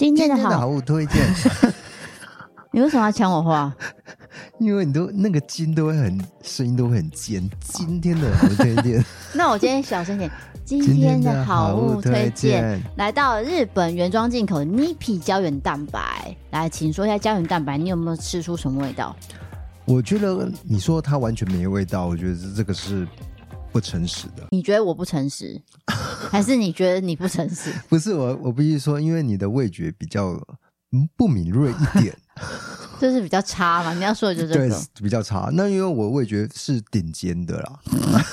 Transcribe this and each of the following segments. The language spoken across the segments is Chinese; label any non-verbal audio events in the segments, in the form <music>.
今天的好，物推荐。<laughs> 你为什么要抢我话？因为你都那个筋都会很声音都会很尖。今天的好物推荐，<laughs> 那我今天小声点。今天的好物推荐来到日本原装进口的 Nipi 胶原蛋白。来，请说一下胶原蛋白，你有没有吃出什么味道？我觉得你说它完全没味道，我觉得这个是不诚实的。你觉得我不诚实，<laughs> 还是你觉得你不诚实？不是我，我必须说，因为你的味觉比较不敏锐一点。<laughs> 就是比较差嘛，你要说的就是这个对，比较差。那因为我味觉是顶尖的啦。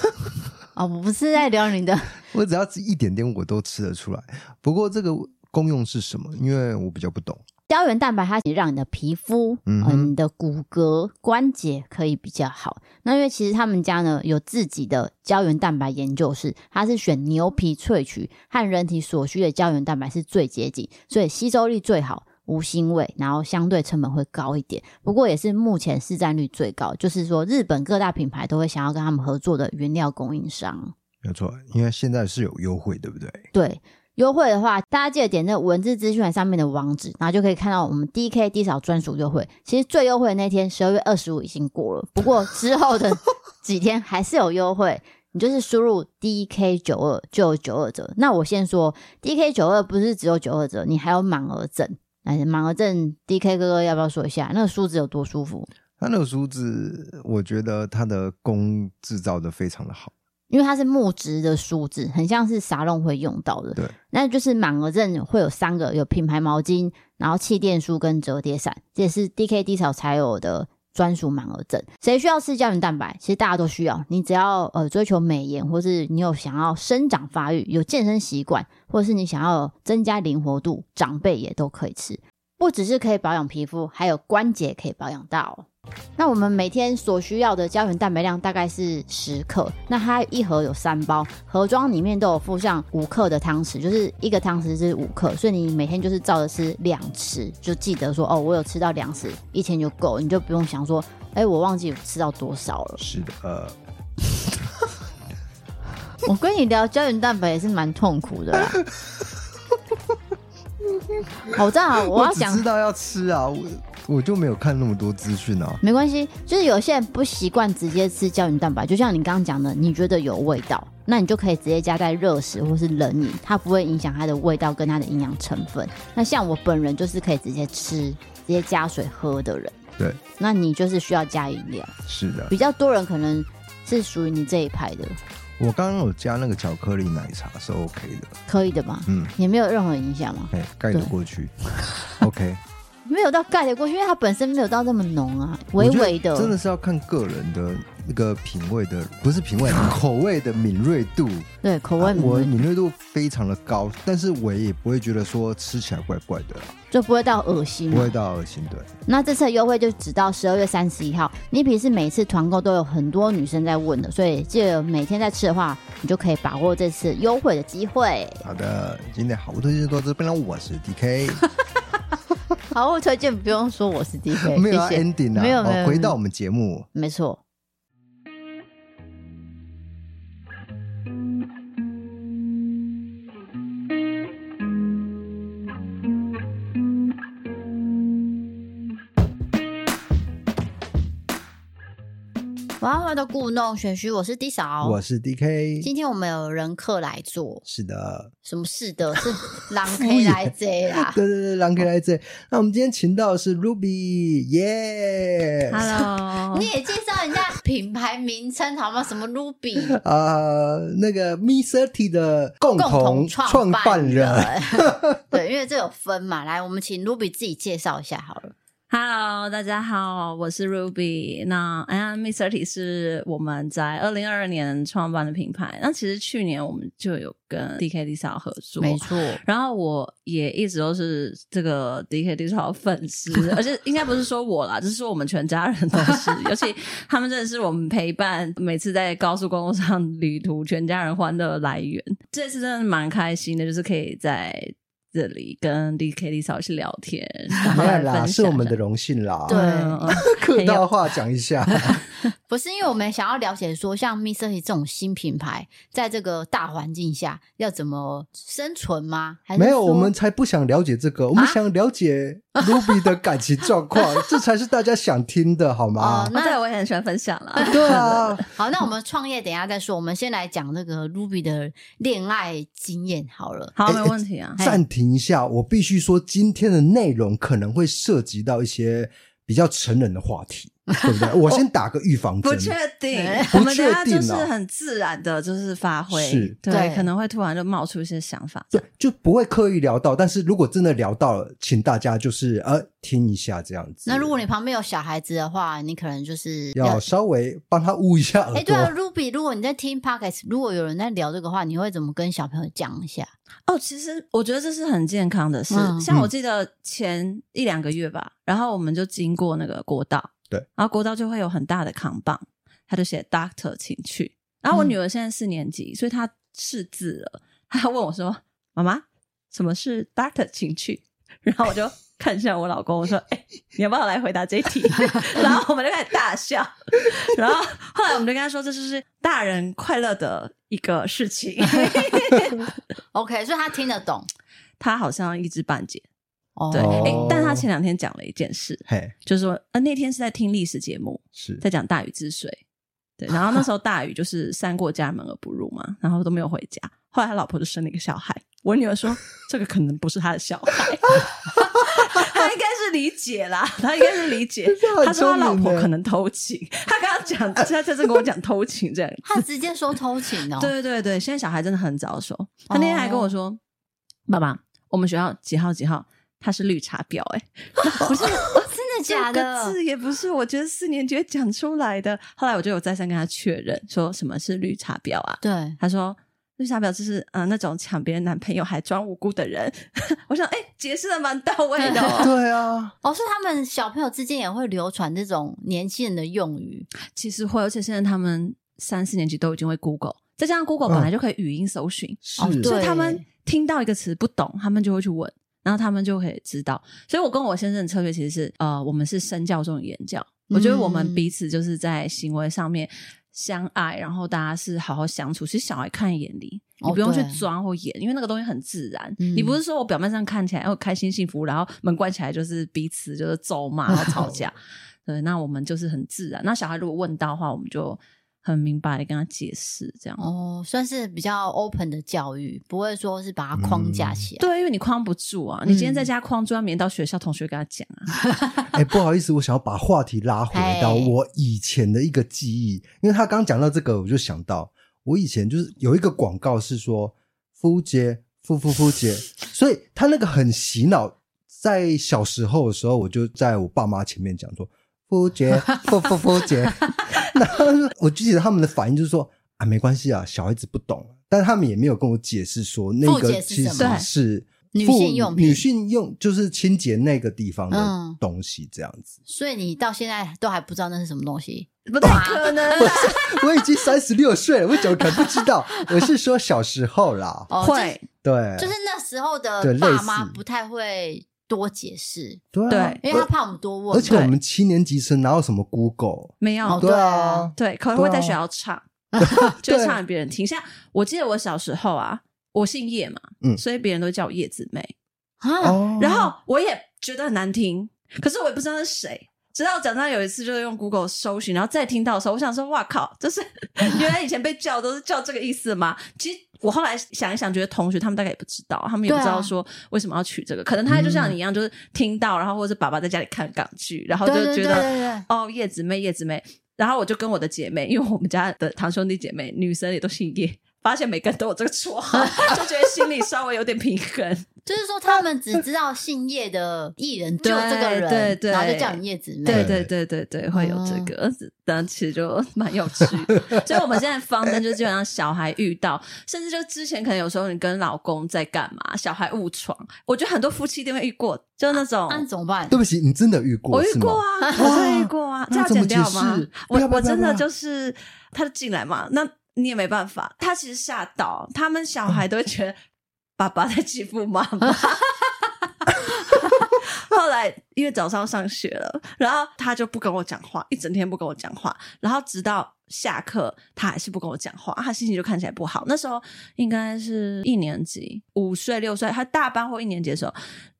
<laughs> 哦，我不是在聊你的，<laughs> 我只要吃一点点我都吃得出来。不过这个功用是什么？因为我比较不懂。胶原蛋白它可以让你的皮肤、嗯、呃，你的骨骼、关节可以比较好。那因为其实他们家呢有自己的胶原蛋白研究室，它是选牛皮萃取，和人体所需的胶原蛋白是最接近，所以吸收力最好。无腥味，然后相对成本会高一点，不过也是目前市占率最高。就是说，日本各大品牌都会想要跟他们合作的原料供应商。没错，因为现在是有优惠，对不对？对，优惠的话，大家记得点那文字资讯栏上面的网址，然后就可以看到我们 DK D 扫专属优惠。其实最优惠的那天，十二月二十五已经过了，不过之后的几天还是有优惠。<laughs> 你就是输入 DK 九二就有九二折。那我先说，DK 九二不是只有九二折，你还有满额赠。来，满额赠，DK 哥哥要不要说一下那个梳子有多舒服？它那个梳子，我觉得它的工制造的非常的好，因为它是木质的梳子，很像是沙龙会用到的。对，那就是满额赠会有三个，有品牌毛巾，然后气垫梳跟折叠伞，这也是 DK 低潮才有的。专属满额赠，谁需要吃胶原蛋白？其实大家都需要。你只要呃追求美颜，或是你有想要生长发育、有健身习惯，或者是你想要增加灵活度，长辈也都可以吃。不只是可以保养皮肤，还有关节可以保养到。那我们每天所需要的胶原蛋白量大概是十克，那它一盒有三包，盒装里面都有附上五克的汤匙，就是一个汤匙是五克，所以你每天就是照着吃两匙，就记得说哦，我有吃到两匙，一天就够，你就不用想说，哎，我忘记有吃到多少了。是的，呃，<laughs> 我跟你聊胶原蛋白也是蛮痛苦的啦。<laughs> 好，这样啊，我要想知道要吃啊。我就没有看那么多资讯啊，没关系，就是有些人不习惯直接吃胶原蛋白，就像你刚刚讲的，你觉得有味道，那你就可以直接加在热食或是冷饮，它不会影响它的味道跟它的营养成分。那像我本人就是可以直接吃、直接加水喝的人，对，那你就是需要加饮料，是的，比较多人可能是属于你这一派的。我刚刚有加那个巧克力奶茶是 OK 的，可以的吧？嗯，也没有任何影响吗？哎，盖得过去，OK。<laughs> 没有到盖得过去，因为它本身没有到这么浓啊，微微的。真的是要看个人的那个品味的，不是品味，口味的敏锐度。对，口味我敏锐度非常的高，但是我也不会觉得说吃起来怪怪的，就不会到恶心，不会到恶心。对。那这次优惠就只到十二月三十一号，Nipi 是每次团购都有很多女生在问的，所以记得每天在吃的话，你就可以把握这次优惠的机会。好的，今天好物推荐都到这边了，我是 DK。好，物推荐不用说我是 DK，<laughs> 没有 ending 啊，没有，没有，回到我们节目，没错。欢迎回到故弄玄虚，我是 D 嫂，我是 DK。今天我们有人客来做，是的，什么是的？是狼 K 来这 <laughs> 啦？对对对，狼 K 来这。那我们今天请到的是 Ruby，耶！Hello，<laughs> 你也介绍人家品牌名称好吗？什么 Ruby？啊，那个 Me Thirty 的共同创办人。<laughs> 对，因为这有分嘛。来，我们请 Ruby 自己介绍一下好了。Hello，大家好，我是 Ruby。那哎呀，Me30 是我们在二零二二年创办的品牌。那其实去年我们就有跟 DK Disco 合作，没错。然后我也一直都是这个 DK Disco 粉丝，<laughs> 而且应该不是说我啦，就是说我们全家人都是。<laughs> 尤其他们真的是我们陪伴每次在高速公路上旅途，全家人欢乐的来源。这次真的蛮开心的，就是可以在。这里跟 DK Disco 去聊天，<laughs> 没有啦，是我们的荣幸啦。对，<laughs> 客套话讲一下，<laughs> 不是因为我们想要了解说，像 Mr.He 这种新品牌，在这个大环境下要怎么生存吗？还是没有，我们才不想了解这个，我们想了解 <laughs> Ruby 的感情状况，啊、这才是大家想听的，好吗？哦、那对我也很喜欢分享了。对啊，<laughs> 好，那我们创业等一下再说，我们先来讲那个 Ruby 的恋爱经验好了。好，没问题啊。暂停一下，我必须说，今天的内容可能会涉及到一些比较成人的话题。<laughs> 对不对？我先打个预防针，不确定，不确定，我们大家就是很自然的，就是发挥，是对，对可能会突然就冒出一些想法，对，就不会刻意聊到。但是如果真的聊到了，请大家就是呃听一下这样子。那如果你旁边有小孩子的话，你可能就是要，要稍微帮他捂一下耳朵。哎，对啊，Ruby，如果你在听 Podcast，如果有人在聊这个话，你会怎么跟小朋友讲一下？哦，其实我觉得这是很健康的事。嗯、像我记得前一两个月吧，然后我们就经过那个国道。对，然后国道就会有很大的扛棒，他就写 “Doctor，请去”。然后我女儿现在四年级，嗯、所以她识字了。她问我说：“妈妈，什么是 Doctor，请去？” <laughs> 然后我就看向我老公，我说：“哎，你要不要来回答这一题？” <laughs> 然后我们就开始大笑。<laughs> 然后后来我们就跟他说：“这就是大人快乐的一个事情。”OK，所以他听得懂。他好像一知半解。哦，对，诶，但他前两天讲了一件事，嘿，就是说，呃，那天是在听历史节目，是。在讲大禹治水，对，然后那时候大禹就是三过家门而不入嘛，然后都没有回家，后来他老婆就生了一个小孩，我女儿说这个可能不是他的小孩，<laughs> 他应该是理解啦，他应该是理解，他说他老婆可能偷情，他刚刚讲，他在这跟我讲偷情这样，他直接说偷情哦，对对对，现在小孩真的很早熟，他那天还跟我说，爸爸，我们学校几号几号。他是绿茶婊哎、欸，<laughs> 不是，真的假的？字也不是，我觉得四年级会讲出来的。后来我就有再三跟他确认，说什么是绿茶婊啊？对，他说绿茶婊就是嗯、呃、那种抢别人男朋友还装无辜的人。<laughs> 我想哎，解释的蛮到位的、哦。<laughs> 对啊，哦，是他们小朋友之间也会流传这种年轻人的用语，其实会，而且现在他们三四年级都已经会 Google，再加上 Google 本来就可以语音搜寻，嗯、是，所以他们听到一个词不懂，他们就会去问。然后他们就可以知道，所以我跟我先生的策略其实是，呃，我们是身教重于言教。我觉得我们彼此就是在行为上面相爱，然后大家是好好相处。其实小孩看在眼里，你不用去装或演，因为那个东西很自然。你不是说我表面上看起来哦开心幸福，然后门关起来就是彼此就是咒骂然后吵架。<laughs> 对，那我们就是很自然。那小孩如果问到的话，我们就。很明白的跟他解释，这样哦，算是比较 open 的教育，不会说是把它框架起来。嗯、对，因为你框不住啊，你今天在家框住，明天到学校同学跟他讲啊。<laughs> <laughs> 哎、欸，不好意思，我想要把话题拉回到我以前的一个记忆，因为他刚讲到这个，我就想到我以前就是有一个广告是说夫杰夫夫夫杰，<laughs> 所以他那个很洗脑。在小时候的时候，我就在我爸妈前面讲说。<laughs> 夫杰，夫夫夫杰，然后我记得他们的反应就是说啊，没关系啊，小孩子不懂，但是他们也没有跟我解释说那个其实是女性用品，女性用就是清洁那个地方的东西这样子。所以你到现在都还不知道那是什么东西？不太可能，我已经三十六岁了，我怎么可能不知道？我是说小时候啦，会，对，就是那时候的爸妈不太会。多解释，对、啊，因为他怕我们多问。而且我们七年级生哪有什么 Google？没有、哦，对啊，对，可能会在学校唱，<laughs> 啊、<laughs> 就唱给别人听。像我记得我小时候啊，我姓叶嘛，嗯，所以别人都叫我叶子妹啊。然后我也觉得很难听，可是我也不知道是谁。直到长大有一次，就是用 Google 搜寻，然后再听到的时候，我想说：“哇靠，就是 <laughs> 原来以前被叫都是叫这个意思吗？”其实。我后来想一想，觉得同学他们大概也不知道，他们也不知道说为什么要取这个，啊、可能他就像你一样，就是听到，然后或者是爸爸在家里看港剧，然后就觉得哦，叶子妹，叶子妹，然后我就跟我的姐妹，因为我们家的堂兄弟姐妹女生也都姓叶。发现每个人都有这个绰号，<laughs> 就觉得心里稍微有点平衡。就是说，他们只知道姓叶的艺人就这个人，对对，然后就叫你叶子妹。对对对对对，会有这个，但其实就蛮有趣。<laughs> 所以我们现在方针就基本上，小孩遇到，甚至就之前可能有时候你跟老公在干嘛，小孩误闯，我觉得很多夫妻都会遇过，就那种，那怎么办？对不起，你真的遇过？我遇过啊，我真的遇过啊，这要剪掉吗？我我真的就是，他就进来嘛，那。你也没办法，他其实吓到他们小孩都会觉得爸爸在欺负妈妈。<laughs> 后来来因为早上上学了，然后他就不跟我讲话，一整天不跟我讲话，然后直到下课他还是不跟我讲话，他心情就看起来不好。那时候应该是一年级，五岁六岁，他大班或一年级的时候。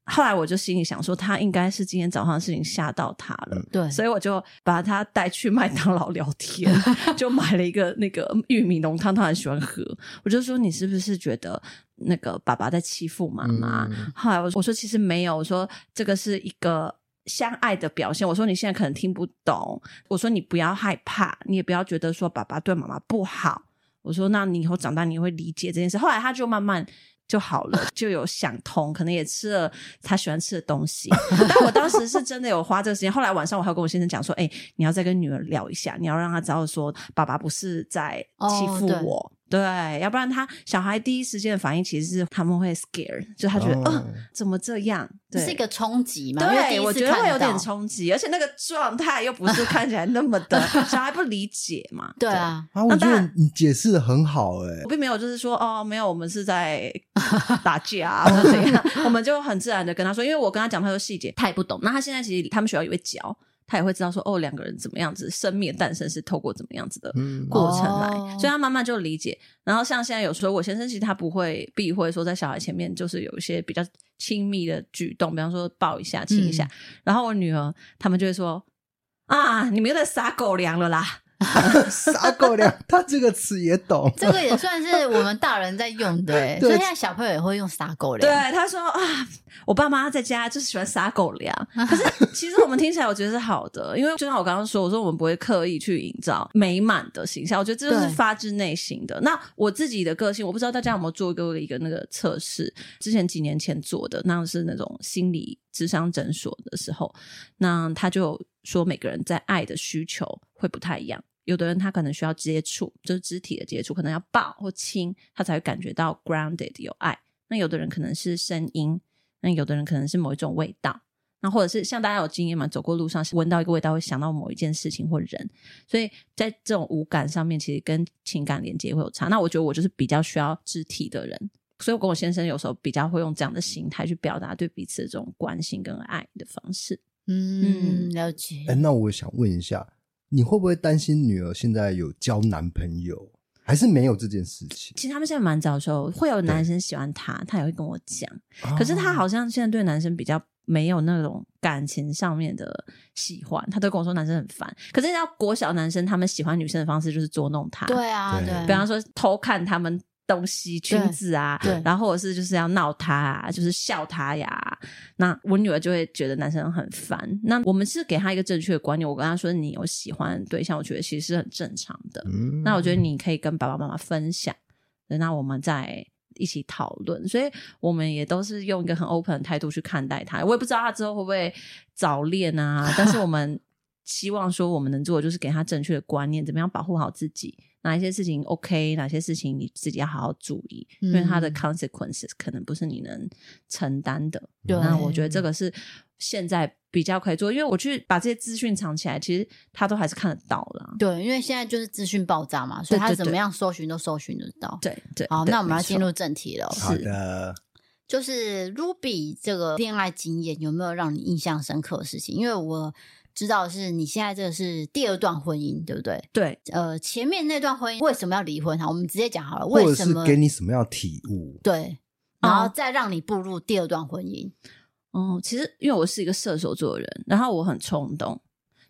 后来我就心里想说，他应该是今天早上的事情吓到他了，对，所以我就把他带去麦当劳聊天，<laughs> 就买了一个那个玉米浓汤，他很喜欢喝。我就说，你是不是觉得那个爸爸在欺负妈妈？嗯、后来我我说其实没有，我说这个是一个相爱的表现。我说你现在可能听不懂，我说你不要害怕，你也不要觉得说爸爸对妈妈不好。我说那你以后长大你会理解这件事。后来他就慢慢。就好了，<laughs> 就有想通，可能也吃了他喜欢吃的东西。<laughs> 但我当时是真的有花这个时间。后来晚上我还有跟我先生讲说：“哎、欸，你要再跟女儿聊一下，你要让她知道说，爸爸不是在欺负我。Oh, 对”，要不然他小孩第一时间的反应其实是他们会 scare，就他觉得，嗯、oh. 呃，怎么这样？对，是一个冲击嘛？对，我觉得会有点冲击，而且那个状态又不是 <laughs> 看起来那么的，小孩不理解嘛？<laughs> 对啊，啊，我觉得你解释的很好、欸，哎，我并没有就是说，哦，没有，我们是在 <laughs> 打架、啊、或者怎样，我们就很自然的跟他说，因为我跟他讲太多细节，他也不懂。那他现在其实他们学校也会教。他也会知道说，哦，两个人怎么样子，生命的诞生是透过怎么样子的过程来，嗯、所以他慢慢就理解。然后像现在有时候，我先生其实他不会避讳说，在小孩前面就是有一些比较亲密的举动，比方说抱一下、亲一下。嗯、然后我女儿他们就会说，啊，你们又在撒狗粮了啦。<laughs> 撒狗粮，<laughs> 他这个词也懂。这个也算是我们大人在用的，<laughs> 对，所以现在小朋友也会用撒狗粮。对，他说啊，我爸妈在家就是喜欢撒狗粮。可是其实我们听起来，我觉得是好的，因为就像我刚刚说，我说我们不会刻意去营造美满的形象，我觉得这就是发自内心的。那我自己的个性，我不知道大家有没有做过一个那个测试，之前几年前做的，那是那种心理智商诊所的时候，那他就说每个人在爱的需求会不太一样。有的人他可能需要接触，就是肢体的接触，可能要抱或亲，他才会感觉到 grounded 有爱。那有的人可能是声音，那有的人可能是某一种味道，那或者是像大家有经验嘛，走过路上闻到一个味道会想到某一件事情或人，所以在这种五感上面，其实跟情感连接会有差。那我觉得我就是比较需要肢体的人，所以我跟我先生有时候比较会用这样的心态去表达对彼此的这种关心跟爱的方式。嗯，了解。哎，那我想问一下。你会不会担心女儿现在有交男朋友，还是没有这件事情？其实他们现在蛮早的时候会有男生喜欢她，她也会跟我讲。可是她好像现在对男生比较没有那种感情上面的喜欢，她都跟我说男生很烦。可是要国小男生，他们喜欢女生的方式就是捉弄她。对啊，对，比方说偷看他们。东西裙子啊，然后或者是就是要闹他啊，就是笑他呀。那我女儿就会觉得男生很烦。那我们是给他一个正确的观念，我跟他说，你有喜欢的对象，我觉得其实是很正常的。嗯、那我觉得你可以跟爸爸妈妈分享，那我们再一起讨论。所以我们也都是用一个很 open 的态度去看待他。我也不知道他之后会不会早恋啊，但是我们 <laughs> 希望说我们能做的就是给他正确的观念，怎么样保护好自己。哪一些事情 OK，哪些事情你自己要好好注意，嗯、因为它的 consequences 可能不是你能承担的。对，那我觉得这个是现在比较可以做，因为我去把这些资讯藏起来，其实他都还是看得到啦。对，因为现在就是资讯爆炸嘛，所以他怎么样搜寻都搜寻得到。对对，好，那我们要进入正题了。好的，就是 Ruby 这个恋爱经验有没有让你印象深刻的事情？因为我。知道是你现在这个是第二段婚姻，对不对？对，呃，前面那段婚姻为什么要离婚？哈，我们直接讲好了，为什么？给你什么样的体悟？对，然后再让你步入第二段婚姻。哦、嗯，其实因为我是一个射手座的人，然后我很冲动，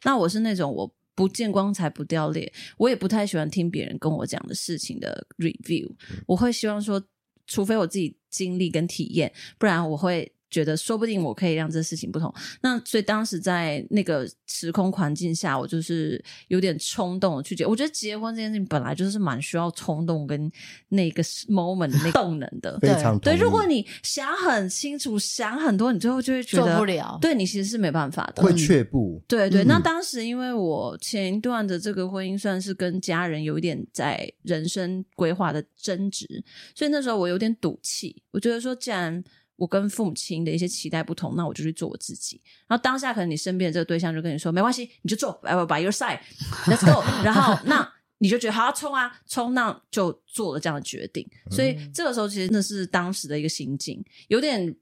那我是那种我不见光才不掉泪，我也不太喜欢听别人跟我讲的事情的 review，嗯、我会希望说，除非我自己经历跟体验，不然我会。觉得说不定我可以让这事情不同，那所以当时在那个时空环境下，我就是有点冲动去结。我觉得结婚这件事情本来就是蛮需要冲动跟那个 moment 的那个动能的，<laughs> 非常对。如果你想很清楚，想很多，你最后就会觉得做不了。对，你其实是没办法的，会却步。对对，那当时因为我前一段的这个婚姻算是跟家人有一点在人生规划的争执，所以那时候我有点赌气。我觉得说，既然我跟父母亲的一些期待不同，那我就去做我自己。然后当下可能你身边的这个对象就跟你说：“没关系，你就做 by your side，let's go。<laughs> ”然后那你就觉得好，冲啊，冲，那就做了这样的决定。所以这个时候其实那是当时的一个心境，有点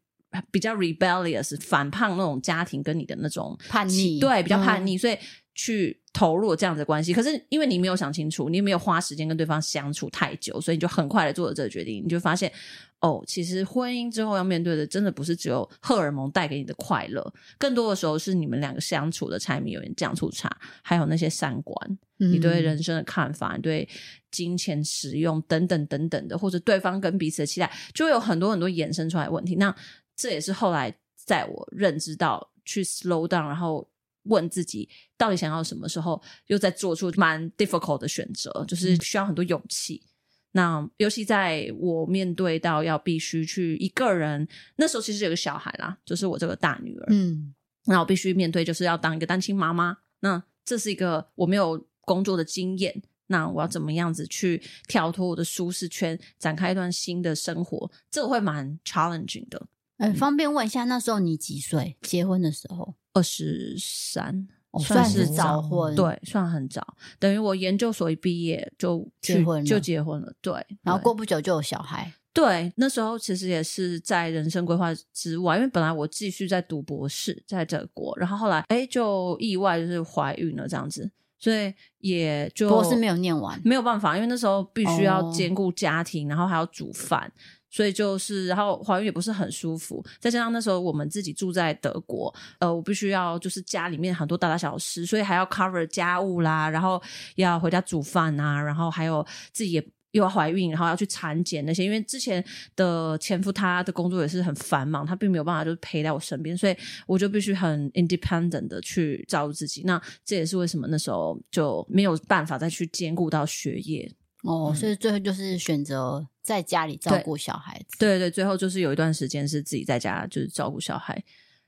比较 rebellious 反叛那种家庭跟你的那种叛逆，对，比较叛逆，嗯、所以去投入这样子的关系。可是因为你没有想清楚，你没有花时间跟对方相处太久，所以你就很快的做了这个决定，你就发现哦，其实婚姻之后要面对的，真的不是只有荷尔蒙带给你的快乐，更多的时候是你们两个相处的柴米油盐酱醋茶，还有那些三观，嗯、你对人生的看法，你对金钱使用等等等等的，或者对方跟彼此的期待，就会有很多很多衍生出来的问题。那这也是后来在我认知到去 slow down，然后问自己到底想要什么时候，又在做出蛮 difficult 的选择，就是需要很多勇气。嗯、那尤其在我面对到要必须去一个人，那时候其实有个小孩啦，就是我这个大女儿，嗯，那我必须面对就是要当一个单亲妈妈。那这是一个我没有工作的经验，那我要怎么样子去跳脱我的舒适圈，展开一段新的生活？这个会蛮 challenging 的。嗯，方便问一下，那时候你几岁？结婚的时候二十三，算是早婚，对，算很早。等于我研究所一毕业就结婚，就结婚了，对。然后过不久就有小孩，对。那时候其实也是在人生规划之外，因为本来我继续在读博士，在德国，然后后来哎就意外就是怀孕了这样子，所以也就博士没有念完，没有办法，因为那时候必须要兼顾家庭，然后还要煮饭。所以就是，然后怀孕也不是很舒服，再加上那时候我们自己住在德国，呃，我必须要就是家里面很多大大小事，所以还要 cover 家务啦，然后要回家煮饭啊，然后还有自己也又要怀孕，然后要去产检那些，因为之前的前夫他的工作也是很繁忙，他并没有办法就是陪在我身边，所以我就必须很 independent 的去照顾自己。那这也是为什么那时候就没有办法再去兼顾到学业。哦，所以最后就是选择在家里照顾小孩子。对，对对，最后就是有一段时间是自己在家就是照顾小孩，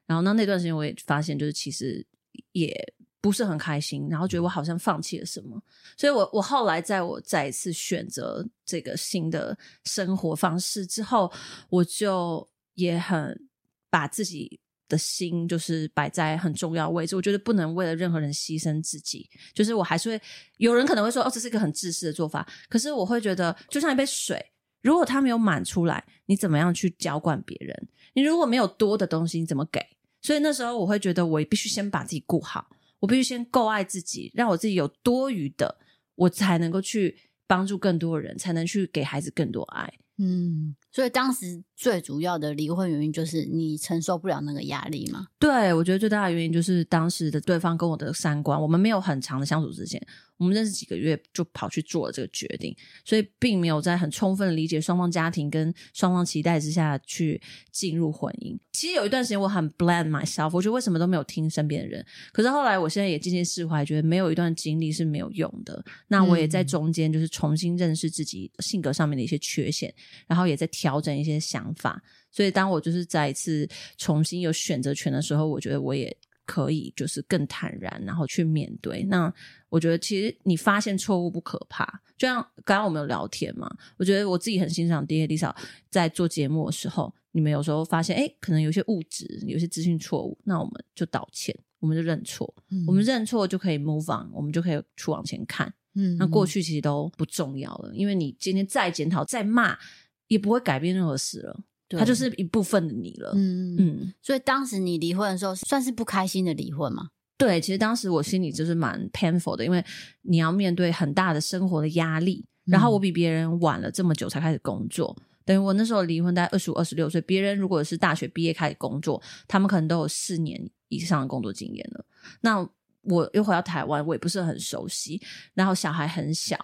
然后那那段时间我也发现就是其实也不是很开心，然后觉得我好像放弃了什么，所以我我后来在我再一次选择这个新的生活方式之后，我就也很把自己。的心就是摆在很重要位置，我觉得不能为了任何人牺牲自己。就是我还是会有人可能会说，哦，这是一个很自私的做法。可是我会觉得，就像一杯水，如果它没有满出来，你怎么样去浇灌别人？你如果没有多的东西，你怎么给？所以那时候我会觉得，我必须先把自己顾好，我必须先够爱自己，让我自己有多余的，我才能够去帮助更多人，才能去给孩子更多爱。嗯，所以当时最主要的离婚原因就是你承受不了那个压力吗？对，我觉得最大的原因就是当时的对方跟我的三观，我们没有很长的相处时间。我们认识几个月就跑去做了这个决定，所以并没有在很充分理解双方家庭跟双方期待之下去进入婚姻。其实有一段时间我很 blame myself，我觉得为什么都没有听身边的人。可是后来我现在也渐渐释怀，觉得没有一段经历是没有用的。那我也在中间就是重新认识自己性格上面的一些缺陷，然后也在调整一些想法。所以当我就是再一次重新有选择权的时候，我觉得我也。可以，就是更坦然，然后去面对。那我觉得，其实你发现错误不可怕。就像刚刚我们有聊天嘛，我觉得我自己很欣赏 DK 李嫂在做节目的时候，你们有时候发现，哎，可能有些物质，有些资讯错误，那我们就道歉，我们就认错，嗯、我们认错就可以 move on，我们就可以去往前看。嗯，那过去其实都不重要了，因为你今天再检讨、再骂，也不会改变任何事了。它就是一部分的你了，嗯嗯，嗯，所以当时你离婚的时候，算是不开心的离婚吗？对，其实当时我心里就是蛮 painful 的，因为你要面对很大的生活的压力，然后我比别人晚了这么久才开始工作，嗯、等于我那时候离婚在二十五、二十六岁，别人如果是大学毕业开始工作，他们可能都有四年以上的工作经验了。那我又回到台湾，我也不是很熟悉，然后小孩很小。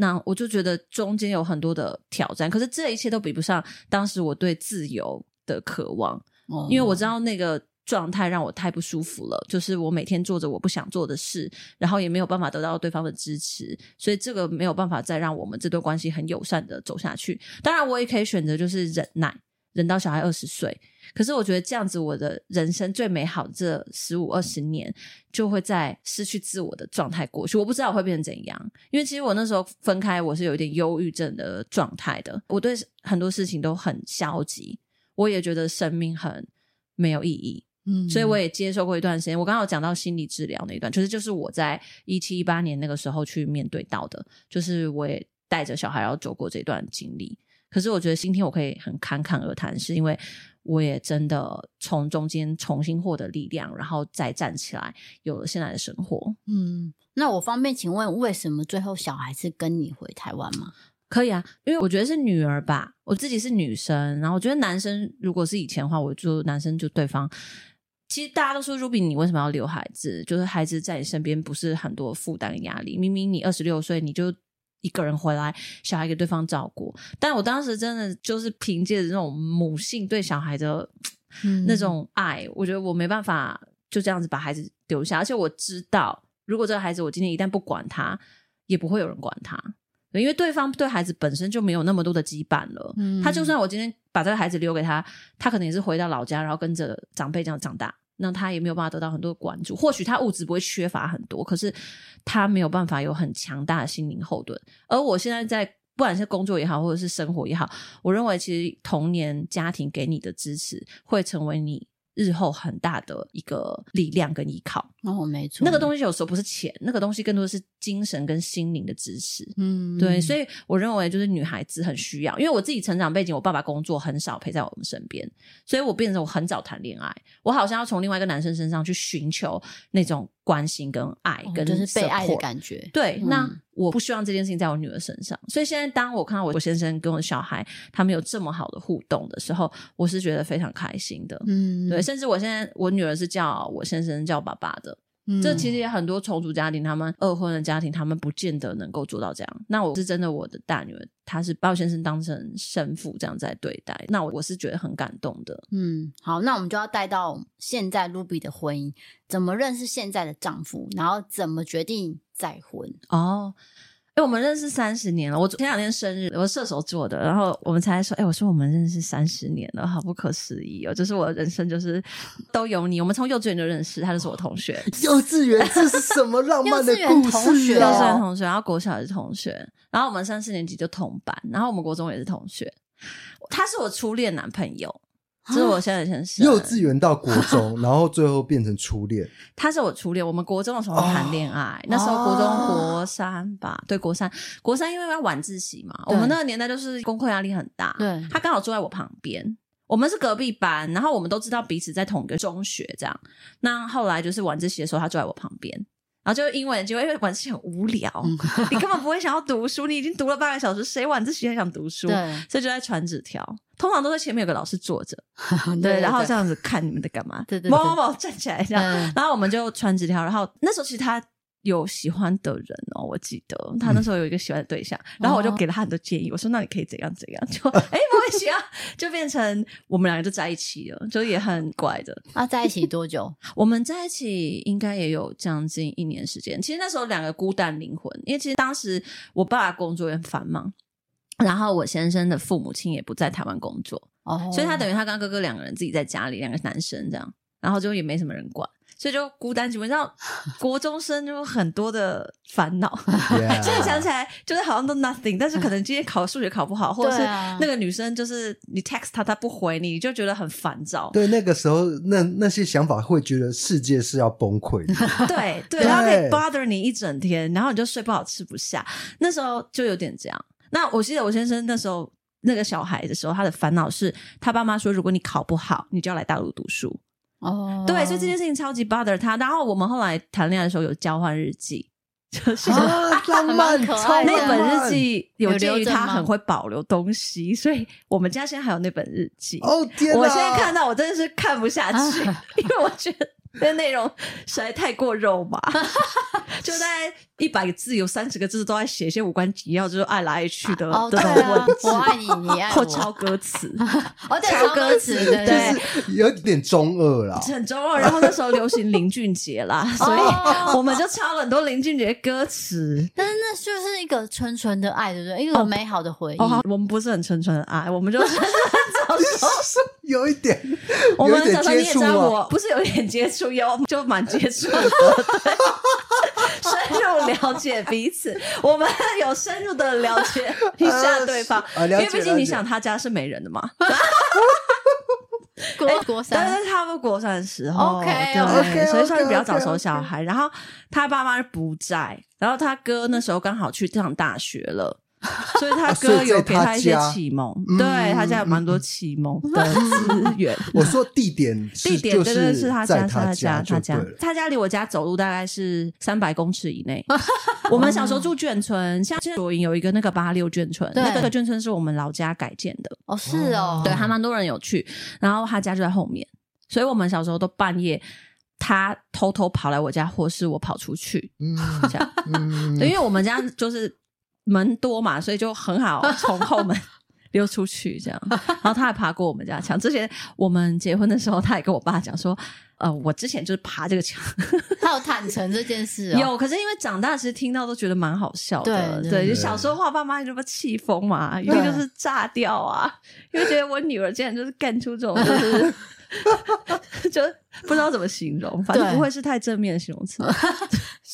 那我就觉得中间有很多的挑战，可是这一切都比不上当时我对自由的渴望，哦、因为我知道那个状态让我太不舒服了，就是我每天做着我不想做的事，然后也没有办法得到对方的支持，所以这个没有办法再让我们这段关系很友善的走下去。当然，我也可以选择就是忍耐。忍到小孩二十岁，可是我觉得这样子，我的人生最美好的这十五二十年就会在失去自我的状态过去。我不知道我会变成怎样，因为其实我那时候分开，我是有一点忧郁症的状态的。我对很多事情都很消极，我也觉得生命很没有意义。嗯，所以我也接受过一段时间。我刚刚有讲到心理治疗那一段，其实就是我在一七一八年那个时候去面对到的，就是我也带着小孩要走过这段经历。可是我觉得今天我可以很侃侃而谈，是因为我也真的从中间重新获得力量，然后再站起来，有了现在的生活。嗯，那我方便请问，为什么最后小孩是跟你回台湾吗？可以啊，因为我觉得是女儿吧，我自己是女生，然后我觉得男生如果是以前的话，我就男生就对方。其实大家都说，Ruby，你为什么要留孩子？就是孩子在你身边不是很多负担压力。明明你二十六岁，你就一个人回来，小孩给对方照顾。但我当时真的就是凭借着那种母性对小孩的那种爱，嗯、我觉得我没办法就这样子把孩子丢下。而且我知道，如果这个孩子我今天一旦不管他，也不会有人管他。因为对方对孩子本身就没有那么多的羁绊了，嗯，他就算我今天把这个孩子留给他，他可能也是回到老家，然后跟着长辈这样长大，那他也没有办法得到很多的关注。或许他物质不会缺乏很多，可是他没有办法有很强大的心灵后盾。而我现在在不管是工作也好，或者是生活也好，我认为其实童年家庭给你的支持会成为你。日后很大的一个力量跟依靠哦，没错，那个东西有时候不是钱，那个东西更多的是精神跟心灵的支持。嗯，对，所以我认为就是女孩子很需要，因为我自己成长背景，我爸爸工作很少陪在我们身边，所以我变成我很早谈恋爱，我好像要从另外一个男生身上去寻求那种。关心跟爱，跟、哦、就是被爱的感觉。对，嗯、那我不希望这件事情在我女儿身上。所以现在，当我看到我先生跟我的小孩他们有这么好的互动的时候，我是觉得非常开心的。嗯，对，甚至我现在我女儿是叫我先生叫爸爸的。嗯、这其实也很多重组家庭，他们二婚的家庭，他们不见得能够做到这样。那我是真的，我的大女儿，她是把我先生当成生父这样在对待，那我我是觉得很感动的。嗯，好，那我们就要带到现在 Ruby 的婚姻，怎么认识现在的丈夫，然后怎么决定再婚？哦。哎，我们认识三十年了。我前两天生日，我射手座的，然后我们才说，哎，我说我们认识三十年了，好不可思议哦！就是我的人生，就是都有你。我们从幼稚园就认识，他就是我同学。<laughs> 幼稚园这是什么浪漫的 <laughs> 故事啊？幼稚园同学，幼稚园同学，然后国小也是同学，然后我们三四年级就同班，然后我们国中也是同学。他是我初恋男朋友。这是我现在先生，幼稚园到国中，<laughs> 然后最后变成初恋。他是我初恋，我们国中的时候谈恋爱，哦、那时候国中国三吧，哦、对，国三，国三因为要晚自习嘛，我们那个年代就是功课压力很大。对，他刚好坐在我旁边，我们是隔壁班，然后我们都知道彼此在同一个中学，这样。那后来就是晚自习的时候，他坐在我旁边。然后就英文，结果因为晚自习很无聊，嗯、你根本不会想要读书，你已经读了半个小时，谁晚自习还想读书？对，所以就在传纸条，通常都在前面有个老师坐着，<laughs> 对，对，对，然后这样子看你们在干嘛？对对，某某某站起来这样，嗯、然后我们就传纸条，然后那时候其实他。有喜欢的人哦，我记得他那时候有一个喜欢的对象，嗯、然后我就给了他很多建议，我说：“那你可以怎样怎样？”就哎，没关系啊就变成我们两个就在一起了，就也很怪的。啊，在一起多久？<laughs> 我们在一起应该也有将近一年时间。其实那时候两个孤单灵魂，因为其实当时我爸工作也很繁忙，然后我先生的父母亲也不在台湾工作，哦，所以他等于他跟哥哥两个人自己在家里，两个男生这样，然后就也没什么人管。所以就孤单寂寞，你知道，<laughs> 国中生就有很多的烦恼。<laughs> 现在想起来，就是好像都 nothing，但是可能今天考数学考不好，或者是那个女生就是你 text 她，她不回你，你就觉得很烦躁。对，那个时候那那些想法会觉得世界是要崩溃的。对对，<laughs> 然后可以 bother 你一整天，然后你就睡不好吃不下。那时候就有点这样。那我记得我先生那时候那个小孩的时候，他的烦恼是他爸妈说，如果你考不好，你就要来大陆读书。哦，oh. 对，所以这件事情超级 bother 他。然后我们后来谈恋爱的时候有交换日记，就是 <laughs> 浪漫可爱。那本日记有鉴于他很会保留东西，所以我们家现在还有那本日记。哦，oh, 天哪！我现在看到我真的是看不下去，因为我觉得。那内容实在太过肉麻，<laughs> 就在一百个字有三十个字都在写一些无关紧要，就是爱来爱去的哦，对啊，我爱你，你爱我，或抄歌词，<laughs> 哦，<laughs> 抄歌词，对，就是有点中二啦，很中二。然后那时候流行林俊杰啦，所以我们就抄了很多林俊杰歌词。但是那就是一个纯纯的爱，对不对？一个美好的回忆。我们不是很纯纯的爱，我们就是早熟，有一点，我们早熟你也知道，我不是有一点接触。有就蛮接触的，<laughs> 深入了解彼此，我们有深入的了解一下对方，<laughs> 因为毕竟你想他家是没人的嘛。<laughs> 国国三，但是差不多国三的时候，，OK，对，所以算是比较早熟小孩。然后他爸妈不在，然后他哥那时候刚好去上大学了，<laughs> 所以他哥有给他一些启蒙，嗯、对他家有蛮多启蒙的资源。我说地点，地点真的是他家，他他家，他家，他家离我家走路大概是三百公尺以内。<laughs> 我们小时候住眷村，像现在左营有一个那个八六眷村，那个眷村是我们老家改建的。哦，是哦，对，还蛮多人有去。然后他家就在后面，所以我们小时候都半夜。他偷偷跑来我家，或是我跑出去，嗯，这样，嗯，对，因为我们家就是门多嘛，所以就很好 <laughs> 从后门 <laughs> 溜出去，这样。然后他还爬过我们家墙。之前我们结婚的时候，他也跟我爸讲说，呃，我之前就是爬这个墙。他有坦诚这件事，哦，<laughs> 有。可是因为长大，其实听到都觉得蛮好笑的。对，对，就小时候话，爸妈就不气疯嘛，因为就是炸掉啊，因为觉得我女儿竟然就是干出这种就是。就不知道怎么形容，反正不会是太正面的形容词。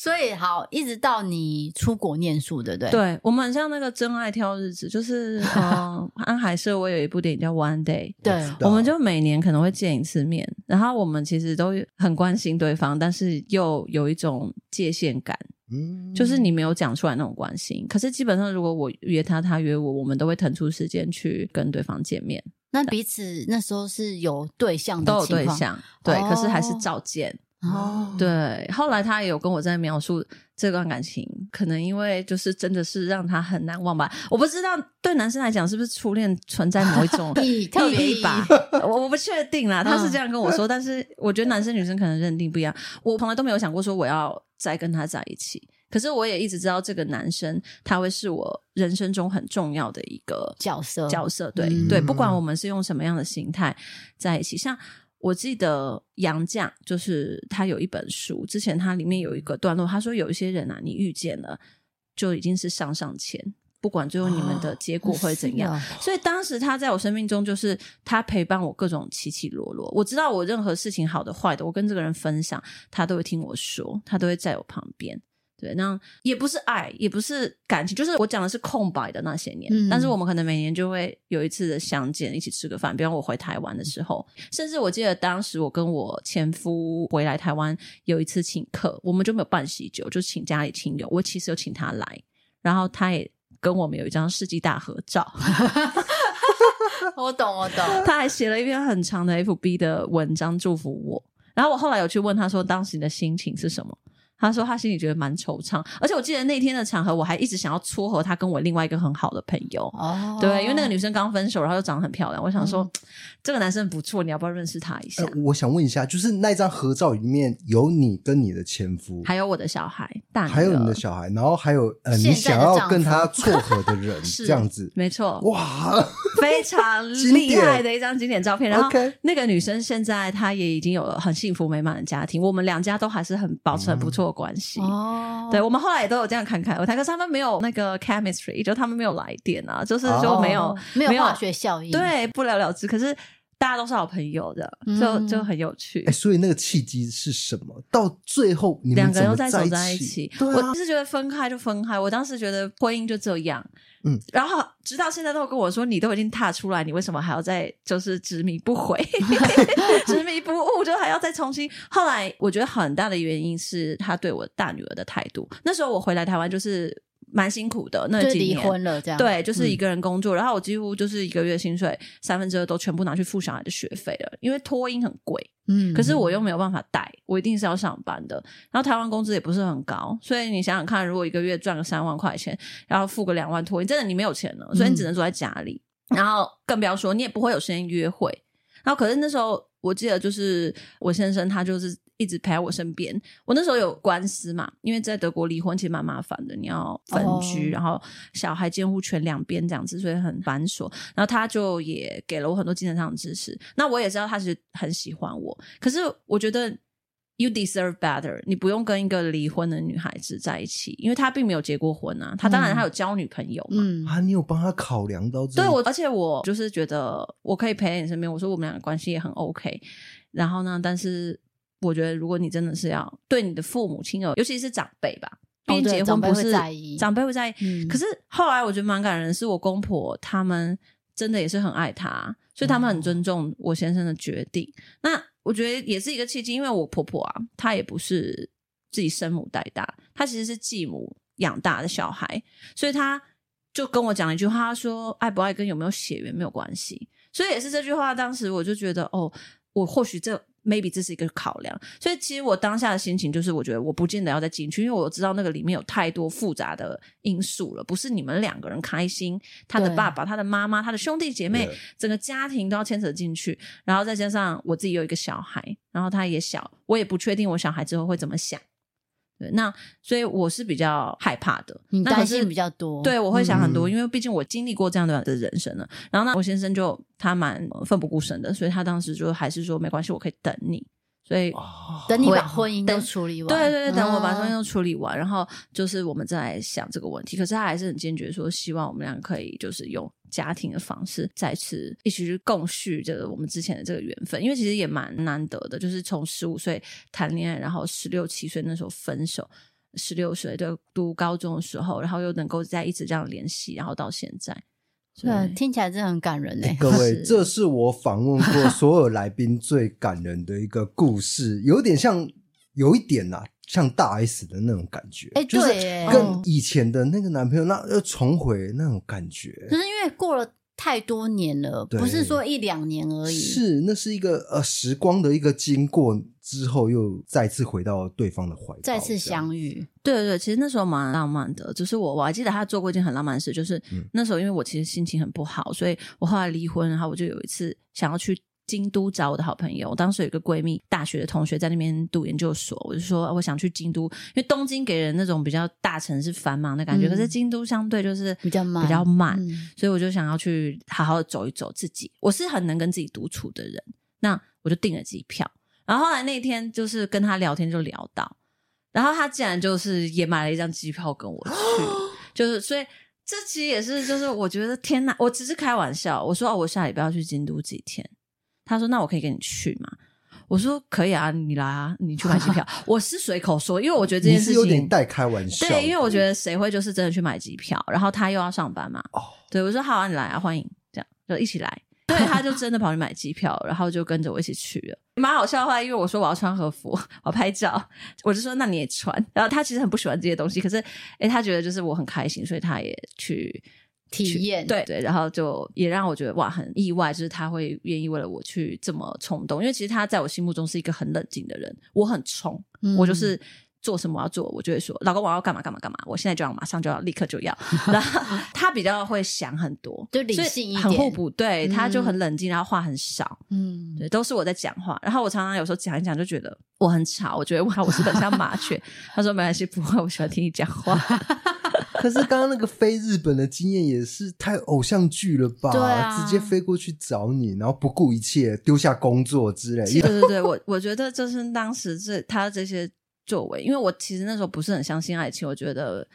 所以好，一直到你出国念书，对不对？对，我们很像那个真爱挑日子，就是嗯，<laughs> 安海社我有一部电影叫《One Day》，对，我们就每年可能会见一次面，然后我们其实都很关心对方，但是又有一种界限感，嗯，就是你没有讲出来那种关心。可是基本上，如果我约他，他约我，我们都会腾出时间去跟对方见面。那彼此那时候是有对象的，都有对象，对，哦、可是还是照见。哦，对。后来他也有跟我在描述这段感情，可能因为就是真的是让他很难忘吧。我不知道对男生来讲是不是初恋存在某一种意义吧？我我不确定啦。他是这样跟我说，嗯、但是我觉得男生女生可能认定不一样。我从来都没有想过说我要再跟他在一起。可是我也一直知道这个男生他会是我人生中很重要的一个角色角色，对、嗯、对，不管我们是用什么样的形态在一起。像我记得杨绛，就是他有一本书，之前他里面有一个段落，他说有一些人啊，你遇见了就已经是上上签，不管最后你们的结果会怎样。哦、所以当时他在我生命中，就是他陪伴我各种起起落落。我知道我任何事情好的坏的，我跟这个人分享，他都会听我说，他都会在我旁边。对，那也不是爱，也不是感情，就是我讲的是空白的那些年。嗯、但是我们可能每年就会有一次的相见，一起吃个饭。比方我回台湾的时候，甚至我记得当时我跟我前夫回来台湾有一次请客，我们就没有办喜酒，就请家里亲友。我其实有请他来，然后他也跟我们有一张世纪大合照。<laughs> 我懂，我懂。他还写了一篇很长的 FB 的文章祝福我。然后我后来有去问他说，当时你的心情是什么？他说他心里觉得蛮惆怅，而且我记得那天的场合，我还一直想要撮合他跟我另外一个很好的朋友。哦，对，因为那个女生刚分手，然后又长得很漂亮，我想说、嗯、<tsk> 这个男生不错，你要不要认识他一下？呃、我想问一下，就是那张合照里面有你跟你的前夫，还有我的小孩，大还有你的小孩，然后还有呃你想要跟他撮合的人，<laughs> 是这样子，没错，哇，非常 <laughs> 厉害的一张经典照片。然后那个女生现在她也已经有了很幸福美满的家庭，我们两家都还是很保持很不错。关系。哦，对，我们后来也都有这样看看，我台，可是他们没有那个 chemistry，就他们没有来电啊，就是就没有、哦、没有化学效应，对，不了了之。可是大家都是好朋友的，就就很有趣。哎、欸，所以那个契机是什么？到最后你们两个人又再走在一起，啊、我是觉得分开就分开，我当时觉得婚姻就这样。嗯，然后直到现在都跟我说，你都已经踏出来，你为什么还要再就是执迷不悔、<laughs> <laughs> 执迷不悟，就还要再重新？后来我觉得很大的原因是他对我大女儿的态度。那时候我回来台湾就是。蛮辛苦的，那几年离婚了，这样对，就是一个人工作，嗯、然后我几乎就是一个月薪水三分之二都全部拿去付小孩的学费了，因为托婴很贵，嗯，可是我又没有办法带，我一定是要上班的。然后台湾工资也不是很高，所以你想想看，如果一个月赚个三万块钱，然后付个两万托婴，真的你没有钱了，所以你只能坐在家里，嗯、然后更不要说你也不会有时间约会。然后可是那时候我记得就是我先生他就是。一直陪在我身边。我那时候有官司嘛，因为在德国离婚其实蛮麻烦的，你要分居，oh. 然后小孩监护权两边这样子，所以很繁琐。然后他就也给了我很多精神上的支持。那我也知道他是很喜欢我，可是我觉得 you deserve better，你不用跟一个离婚的女孩子在一起，因为他并没有结过婚啊。他当然他有交女朋友嘛，嗯，啊，你有帮他考量到这？对我，而且我就是觉得我可以陪在你身边。我说我们两个关系也很 OK。然后呢，但是。我觉得，如果你真的是要对你的父母亲友，尤其是长辈吧，毕竟结婚不是、哦、长辈会在意，长辈会在意。嗯、可是后来我觉得蛮感人是，我公婆他们真的也是很爱他，所以他们很尊重我先生的决定。哦、那我觉得也是一个契机，因为我婆婆啊，她也不是自己生母带大，她其实是继母养大的小孩，所以她。就跟我讲了一句话，他说：“爱不爱跟有没有血缘没有关系。”所以也是这句话，当时我就觉得，哦，我或许这 maybe 这是一个考量。所以其实我当下的心情就是，我觉得我不见得要再进去，因为我知道那个里面有太多复杂的因素了，不是你们两个人开心，他的爸爸、他的妈妈、他的兄弟姐妹，整个家庭都要牵扯进去，然后再加上我自己有一个小孩，然后他也小，我也不确定我小孩之后会怎么想。对，那所以我是比较害怕的，你担心比较多。对，我会想很多，嗯、因为毕竟我经历过这样的的人生了。然后呢，我先生就他蛮奋不顾身的，所以他当时就还是说没关系，我可以等你。所以等你把婚姻都处理完，对对对，等我把婚姻都处理完，嗯、然后就是我们再来想这个问题。可是他还是很坚决说，希望我们俩可以就是用家庭的方式再次一起去共续这个我们之前的这个缘分。因为其实也蛮难得的，就是从十五岁谈恋爱，然后十六七岁那时候分手，十六岁就读高中的时候，然后又能够再一直这样联系，然后到现在。对，听起来真的很感人呢。各位，这是我访问过所有来宾最感人的一个故事，有点像，有一点呐、啊，像大 S 的那种感觉。哎，就是跟以前的那个男朋友，那又重回那种感觉。可是因为过了。太多年了，不是说一两年而已。是，那是一个呃时光的一个经过之后，又再次回到对方的怀抱，再次相遇。对对对，其实那时候蛮浪漫的。只是我我还记得他做过一件很浪漫的事，就是、嗯、那时候因为我其实心情很不好，所以我后来离婚，然后我就有一次想要去。京都找我的好朋友，我当时有一个闺蜜，大学的同学在那边读研究所，我就说我想去京都，因为东京给人那种比较大城市繁忙的感觉，嗯、可是京都相对就是比较慢，比较慢，嗯、所以我就想要去好好的走一走自己。我是很能跟自己独处的人，那我就订了机票，然后后来那天就是跟他聊天就聊到，然后他竟然就是也买了一张机票跟我去，<gasps> 就是所以这其实也是就是我觉得天哪，我只是开玩笑，我说哦，我下礼拜要去京都几天。他说：“那我可以跟你去吗？”我说：“可以啊，你来啊，你去买机票。<laughs> ”我是随口说，因为我觉得这件事情有点带开玩笑。对，因为我觉得谁会就是真的去买机票，然后他又要上班嘛。哦，对，我说好啊，你来啊，欢迎，这样就一起来。对，他就真的跑去买机票，然后就跟着我一起去了。蛮好笑的话，因为我说我要穿和服，我要拍照，我就说那你也穿。然后他其实很不喜欢这些东西，可是诶，他觉得就是我很开心，所以他也去。体验对对，然后就也让我觉得哇，很意外，就是他会愿意为了我去这么冲动，因为其实他在我心目中是一个很冷静的人，我很冲，嗯、我就是做什么我要做，我就会说老公我要干嘛干嘛干嘛，我现在就要马上就要立刻就要，<laughs> 然后他比较会想很多，就理性一点，很互补，对，他就很冷静，然后话很少，嗯，对，都是我在讲话，然后我常常有时候讲一讲就觉得我很吵，我觉得哇，<laughs> 我是很像麻雀，他说没关系，不会，我喜欢听你讲话。可是刚刚那个飞日本的经验也是太偶像剧了吧？对啊，直接飞过去找你，然后不顾一切丢下工作之类的。对对对，<laughs> 我我觉得就是当时这他这些作为，因为我其实那时候不是很相信爱情，我觉得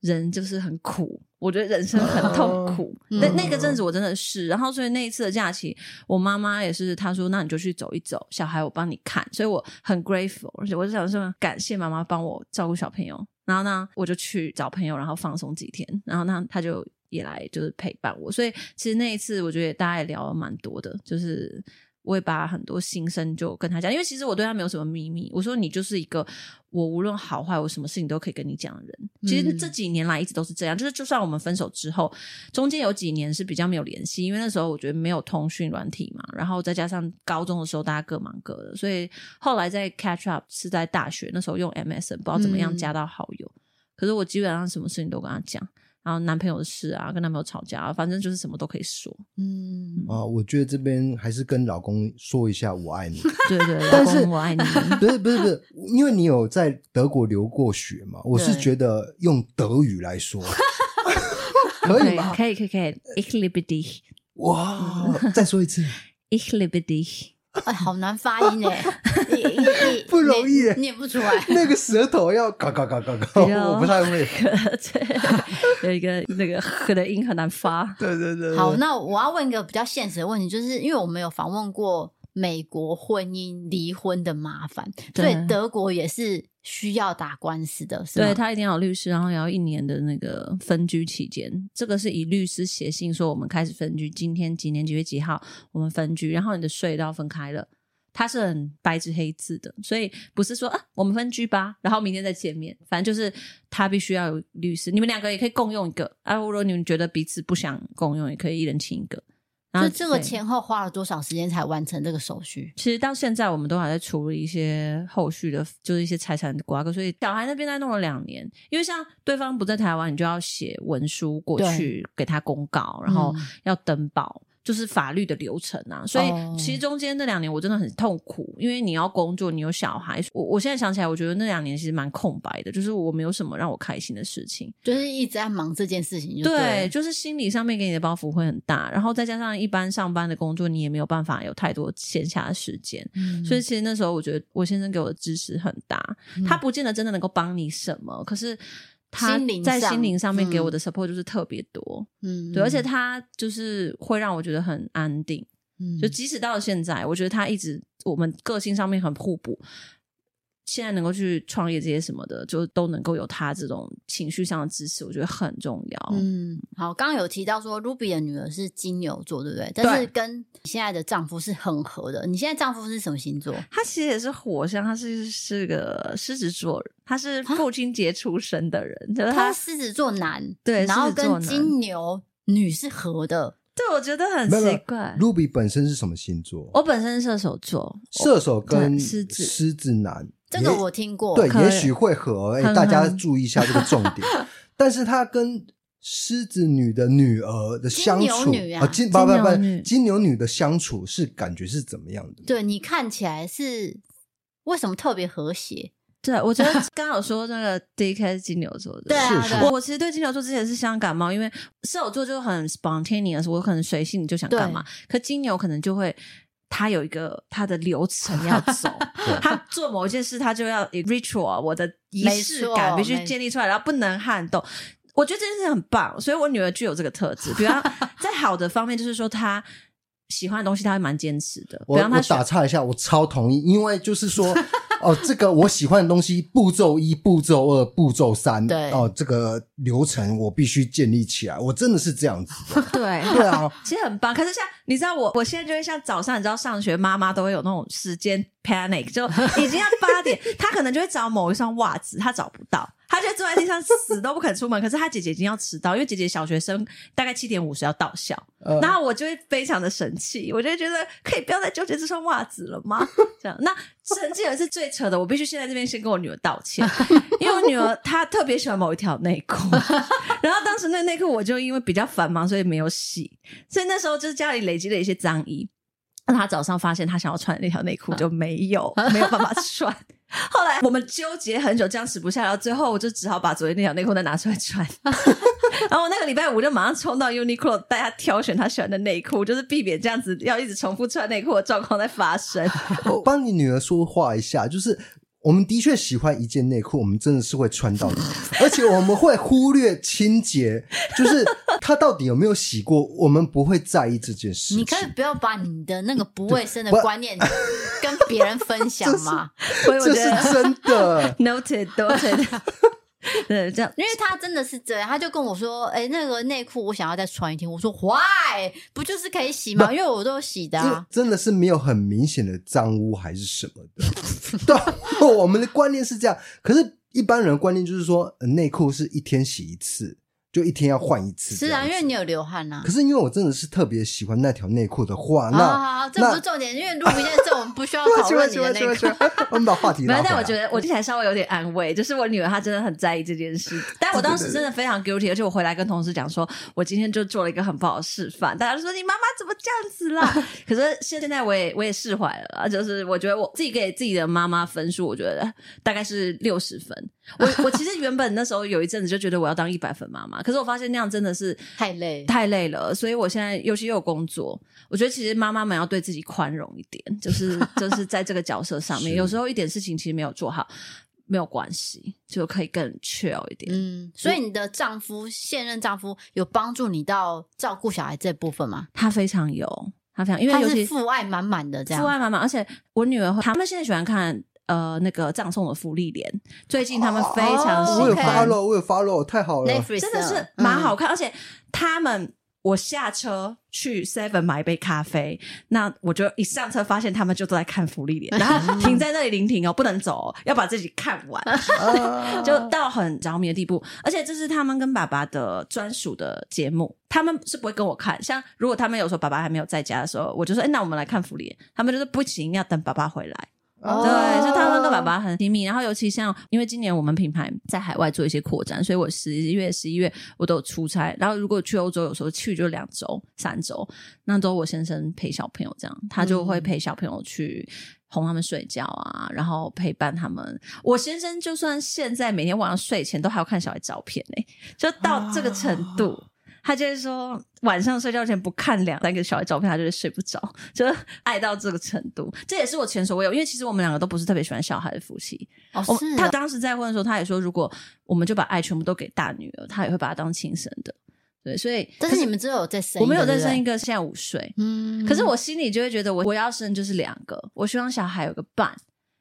人就是很苦，我觉得人生很痛苦。那、嗯、那个阵子我真的是，然后所以那一次的假期，我妈妈也是，她说那你就去走一走，小孩我帮你看，所以我很 grateful，而且我就想说感谢妈妈帮我照顾小朋友。然后呢，我就去找朋友，然后放松几天。然后呢，他就也来，就是陪伴我。所以其实那一次，我觉得大家也聊了蛮多的，就是我也把很多心声就跟他讲。因为其实我对他没有什么秘密。我说你就是一个我无论好坏，我什么事情都可以跟你讲的人。其实这几年来一直都是这样。就是就算我们分手之后，中间有几年是比较没有联系，因为那时候我觉得没有通讯软体嘛。然后再加上高中的时候大家各忙各的，所以后来在 catch up 是在大学那时候用 MSN，不知道怎么样加到好友。嗯可是我基本上什么事情都跟他讲，然后男朋友的事啊，跟男朋友吵架啊，反正就是什么都可以说。嗯啊，我觉得这边还是跟老公说一下我爱你。对对，但是老公我爱你。不是不是不是，因为你有在德国留过学嘛，我是觉得用德语来说可以吗？可以可以可以。Ich liebe dich。哇，再说一次。Ich liebe dich。哎，好难发音 <laughs> 哎，不容易，念不出来。那个舌头要嘎嘎嘎嘎嘎，我不太会。<laughs> 有一个那个“呵”的音很难发。对对对。好，那我要问一个比较现实的问题，就是因为我们有访问过美国婚姻离婚的麻烦，所以德国也是。需要打官司的，是对，他一定要有律师，然后也要一年的那个分居期间。这个是以律师写信说我们开始分居，今天几年几月几号我们分居，然后你的税都要分开了，他是很白纸黑字的，所以不是说啊，我们分居吧，然后明天再见面。反正就是他必须要有律师，你们两个也可以共用一个。啊，如果你们觉得彼此不想共用，也可以一人请一个。然后这个前后花了多少时间才完成这个手续？其实到现在我们都还在处理一些后续的，就是一些财产的瓜葛。所以小孩那边在弄了两年，因为像对方不在台湾，你就要写文书过去给他公告，然后要登报。嗯就是法律的流程啊，所以其实中间那两年我真的很痛苦，因为你要工作，你有小孩。我我现在想起来，我觉得那两年其实蛮空白的，就是我没有什么让我开心的事情，就是一直在忙这件事情就对。对，就是心理上面给你的包袱会很大，然后再加上一般上班的工作，你也没有办法有太多闲暇的时间。嗯，所以其实那时候我觉得我先生给我的支持很大，嗯，他不见得真的能够帮你什么，可是。他在心灵上面给我的 support 就是特别多，嗯，对，而且他就是会让我觉得很安定，嗯，就即使到了现在，我觉得他一直我们个性上面很互补。现在能够去创业这些什么的，就都能够有他这种情绪上的支持，我觉得很重要。嗯，好，刚刚有提到说 Ruby 的女儿是金牛座，对不对？但是跟你现在的丈夫是很合的。你现在丈夫是什么星座？他其实也是火象，他是是个狮子座，他是父亲节出生的人，就是他狮子座男，对，然后跟金牛女是合的。对，我觉得很奇怪。Ruby 本身是什么星座？我本身是射手座，射手跟狮子狮子男。这个我听过，对，也许会合。哎，大家注意一下这个重点。<laughs> 但是他跟狮子女的女儿的相处，啊，金不不不，金牛女的相处是感觉是怎么样的？对，你看起来是为什么特别和谐？对，我觉得刚好说那个 DK 是金牛座的，对啊，我我其实对金牛座之前是相感冒，因为射手座就很 spontaneous，我可能随性就想干嘛，可金牛可能就会。他有一个他的流程要走，<laughs> 他做某一件事，他就要 ritual，我的仪式感必须建立出来，然后不能撼动。我觉得这件事很棒，所以我女儿具有这个特质。比方 <laughs> 在好的方面，就是说她喜欢的东西，他会蛮坚持的。我让他我打岔一下，我超同意，因为就是说。<laughs> 哦，这个我喜欢的东西，步骤一、步骤二、步骤三，对哦，这个流程我必须建立起来，我真的是这样子。<laughs> 对对啊，其实很棒。可是像你知道我，我我现在就会像早上，你知道上学妈妈都会有那种时间 panic，就已经要八点，她可能就会找某一双袜子，她找不到。他就坐在地上死都不肯出门，<laughs> 可是他姐姐已经要迟到，因为姐姐小学生大概七点五十要到校，呃、然后我就会非常的生气，我就觉得可以不要再纠结这双袜子了吗？<laughs> 这样，那曾经有一次最扯的，我必须现在这边先跟我女儿道歉，<laughs> 因为我女儿她特别喜欢某一条内裤，然后当时那内裤我就因为比较繁忙，所以没有洗，所以那时候就是家里累积了一些脏衣，那她早上发现他想要穿的那条内裤就没有，没有办法穿。<laughs> 后来我们纠结很久，僵持不下，然后最后我就只好把昨天那条内裤再拿出来穿。<laughs> 然后我那个礼拜五就马上冲到 Uniqlo 带他挑选他喜欢的内裤，就是避免这样子要一直重复穿内裤的状况在发生。<laughs> 我帮你女儿说话一下，就是。我们的确喜欢一件内裤，我们真的是会穿到的，而且我们会忽略清洁，就是它到底有没有洗过，我们不会在意这件事。你可以不要把你的那个不卫生的 <laughs> 观念跟别人分享吗？<laughs> 这是，真的。<laughs> Noted, noted. 对，这样，因为他真的是这样，他就跟我说：“哎、欸，那个内裤我想要再穿一天。”我说：“Why？不就是可以洗吗？因为我都洗的、啊。”真的是没有很明显的脏污还是什么的。对，我们的观念是这样，可是一般人的观念就是说，内裤是一天洗一次。就一天要换一次，是啊，因为你有流汗呐、啊。可是因为我真的是特别喜欢那条内裤的话，那好好好，这不是重点，因为录屏现在这我们不需要 <laughs> 讨论你的内裤。<laughs> 我们把话题拉回来。但我觉得我听起来稍微有点安慰，就是我女儿她真的很在意这件事。<laughs> 但我当时真的非常 guilty，而且我回来跟同事讲说，我今天就做了一个很不好的示范，大家就说你妈妈怎么这样子啦？可是现在我也我也释怀了，就是我觉得我自己给自己的妈妈分数，我觉得大概是六十分。我我其实原本那时候有一阵子就觉得我要当一百分妈妈，可是我发现那样真的是太累太累了，所以我现在尤其又有工作，我觉得其实妈妈们要对自己宽容一点，就是就是 <laughs> 在这个角色上面，有时候一点事情其实没有做好没有关系，就可以更 chill 一点。嗯，所以你的丈夫现任丈夫有帮助你到照顾小孩这部分吗？他非常有，他非常，因为他是父爱满满的这样，父爱满满，而且我女儿他们现在喜欢看。呃，那个葬送的福利莲，最近他们非常喜欢。我有 follow，我有 follow，太好了，真的是蛮好看，而且他们我下车去 Seven 买一杯咖啡，那我就一上车发现他们就都在看福利莲，<laughs> 然后停在那里聆听哦，不能走，要把自己看完，<laughs> 就到很着迷的地步。而且这是他们跟爸爸的专属的节目，他们是不会跟我看。像如果他们有时候爸爸还没有在家的时候，我就说：“哎，那我们来看芙莉莲。”他们就是不行，要等爸爸回来。Oh. 对，就他们跟爸爸很亲密，然后尤其像，因为今年我们品牌在海外做一些扩展，所以我十一月、十一月我都有出差，然后如果去欧洲，有时候去就两周、三周，那都我先生陪小朋友，这样他就会陪小朋友去哄他们睡觉啊，然后陪伴他们。我先生就算现在每天晚上睡前都还要看小孩照片呢，就到这个程度。他就是说，晚上睡觉前不看两三个小孩照片，他就是睡不着，就是爱到这个程度。这也是我前所未有，因为其实我们两个都不是特别喜欢小孩的夫妻。哦，是啊。他当时在婚的时候，他也说，如果我们就把爱全部都给大女儿，他也会把她当亲生的。对，所以但是你们只有再生，我没有再生一个，现在五岁。嗯，可是我心里就会觉得我，我我要生就是两个，我希望小孩有个伴。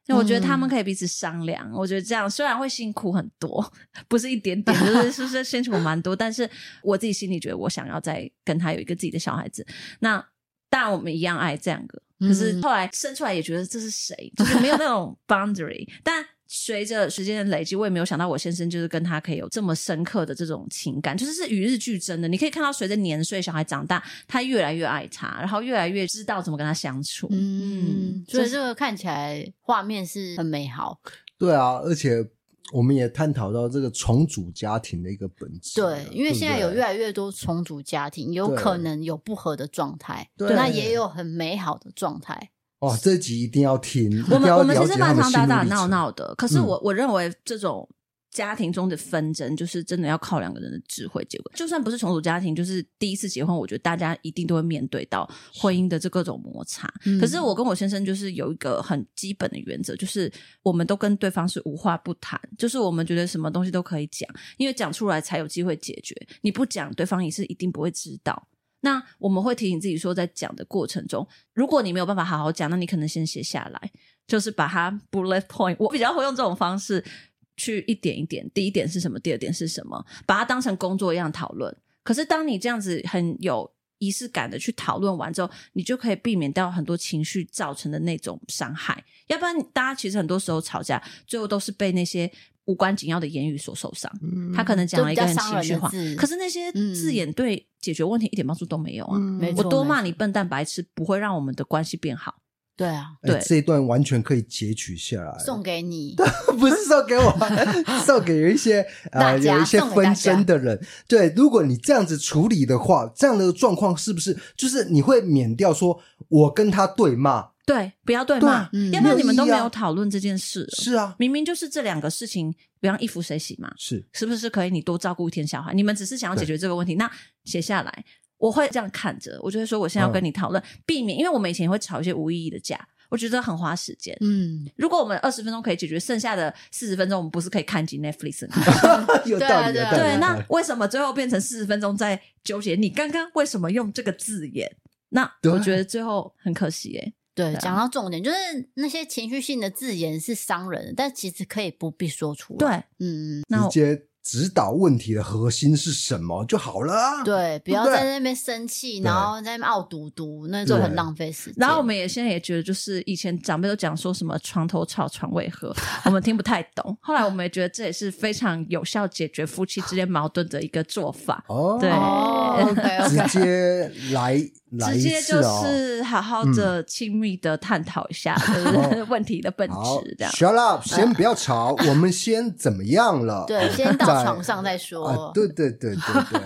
那我觉得他们可以彼此商量，嗯、我觉得这样虽然会辛苦很多，不是一点点，就是是不是辛苦蛮多，但是我自己心里觉得我想要再跟他有一个自己的小孩子。那当然我们一样爱这两个，可是后来生出来也觉得这是谁，就是没有那种 boundary，但。随着时间的累积，我也没有想到我先生就是跟他可以有这么深刻的这种情感，就是是与日俱增的。你可以看到，随着年岁，小孩长大，他越来越爱他，然后越来越知道怎么跟他相处。嗯，所以这个看起来画面是很美好。对啊，而且我们也探讨到这个重组家庭的一个本质。对，因为现在有越来越多重组家庭，有可能有不和的状态，对，那也有很美好的状态。哦，这集一定要听。我们我们其实蛮常打打闹闹的，可是我、嗯、我认为这种家庭中的纷争，就是真的要靠两个人的智慧结果。就算不是重组家庭，就是第一次结婚，我觉得大家一定都会面对到婚姻的这各种摩擦。是可是我跟我先生就是有一个很基本的原则，就是我们都跟对方是无话不谈，就是我们觉得什么东西都可以讲，因为讲出来才有机会解决。你不讲，对方也是一定不会知道。那我们会提醒自己说，在讲的过程中，如果你没有办法好好讲，那你可能先写下来，就是把它 bullet point。我比较会用这种方式去一点一点，第一点是什么，第二点是什么，把它当成工作一样讨论。可是当你这样子很有仪式感的去讨论完之后，你就可以避免掉很多情绪造成的那种伤害。要不然，大家其实很多时候吵架，最后都是被那些。无关紧要的言语所受伤，嗯、他可能讲了一个很情绪化，可是那些字眼对解决问题一点帮助都没有啊！嗯、我多骂你笨蛋白痴，不会让我们的关系变好。对啊，对、欸，这一段完全可以截取下来，送给你，<laughs> 不是送给我，送给有一些 <laughs> 呃有一些纷争的人。对，如果你这样子处理的话，这样的状况是不是就是你会免掉说我跟他对骂？对，不要对骂，对要不然你们都没有讨论这件事。是啊，明明就是这两个事情，比方衣服谁洗嘛？是，是不是可以你多照顾一天小孩？你们只是想要解决这个问题，那写下来，我会这样看着，我就会说，我现在要跟你讨论，嗯、避免，因为我们以前也会吵一些无意义的架，我觉得很花时间。嗯，如果我们二十分钟可以解决，剩下的四十分钟，我们不是可以看紧 Netflix？<laughs> 有道理，对，对，那为什么最后变成四十分钟在纠结？你刚刚为什么用这个字眼？那我觉得最后很可惜耶。对，讲到重点，就是那些情绪性的字眼是伤人的，但其实可以不必说出来。对，嗯，直接指导问题的核心是什么就好了。对，不要在那边生气，然后在那边傲嘟嘟，那就很浪费时间。然后我们也现在也觉得，就是以前长辈都讲说什么床头吵，床尾和，我们听不太懂。后来我们也觉得这也是非常有效解决夫妻之间矛盾的一个做法。哦，对，OK，直接来。直接就是好好的亲密的探讨一下 <laughs> <laughs> 问题的本质，这样。Shut up，先不要吵，我们先怎么样了？对，先到床上再说。对对对对对。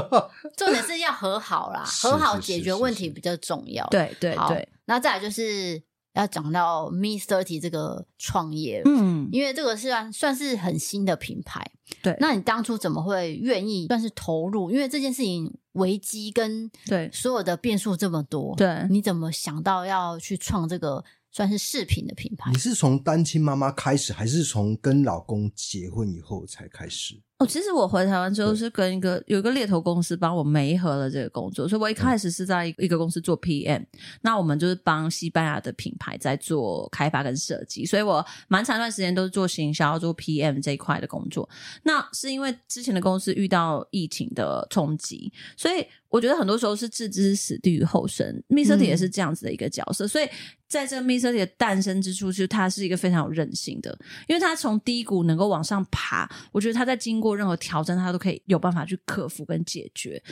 <laughs> 重点是要和好啦，和好解决问题比较重要。对对对。那再来就是要讲到 mrty 这个创业，嗯，因为这个是算算是很新的品牌。对，那你当初怎么会愿意算是投入？因为这件事情。危机跟对所有的变数这么多，对，你怎么想到要去创这个算是饰品的品牌？你是从单亲妈妈开始，还是从跟老公结婚以后才开始？哦，其实我回台湾之后是跟一个有一个猎头公司帮我媒合了这个工作，所以我一开始是在一个公司做 PM，嗯，那我们就是帮西班牙的品牌在做开发跟设计，所以我蛮长一段时间都是做行销、做 PM 这一块的工作。那是因为之前的公司遇到疫情的冲击，所以。我觉得很多时候是置之死地于后生密色体也是这样子的一个角色，嗯、所以在这 Mr.T 的诞生之处，就是他是一个非常有韧性的，因为它从低谷能够往上爬，我觉得它在经过任何挑战，他都可以有办法去克服跟解决。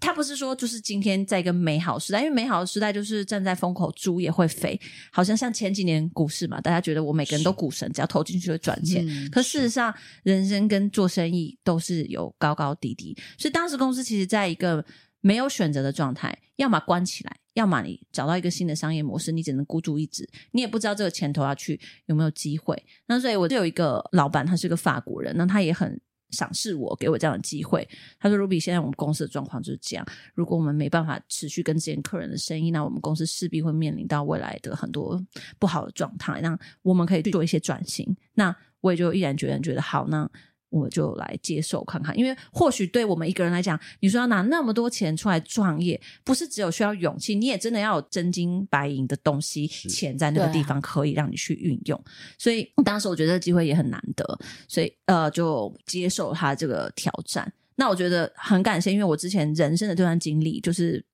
他不是说就是今天在一个美好时代，因为美好的时代就是站在风口，猪也会飞，好像像前几年股市嘛，大家觉得我每个人都股神，只要投进去就赚钱。嗯、可事实上，人生跟做生意都是有高高低低，所以当时公司其实在一个。没有选择的状态，要么关起来，要么你找到一个新的商业模式，你只能孤注一掷，你也不知道这个钱投下去有没有机会。那所以我就有一个老板，他是个法国人，那他也很赏识我，给我这样的机会。他说：“Ruby，现在我们公司的状况就是这样，如果我们没办法持续跟这些客人的生意，那我们公司势必会面临到未来的很多不好的状态。那我们可以去做一些转型。那我也就毅然决然觉得好，那。”我就来接受看看，因为或许对我们一个人来讲，你说要拿那么多钱出来创业，不是只有需要勇气，你也真的要有真金白银的东西，钱在那个地方可以让你去运用。啊、所以当时我觉得这个机会也很难得，所以呃就接受他这个挑战。那我觉得很感谢，因为我之前人生的这段经历，就是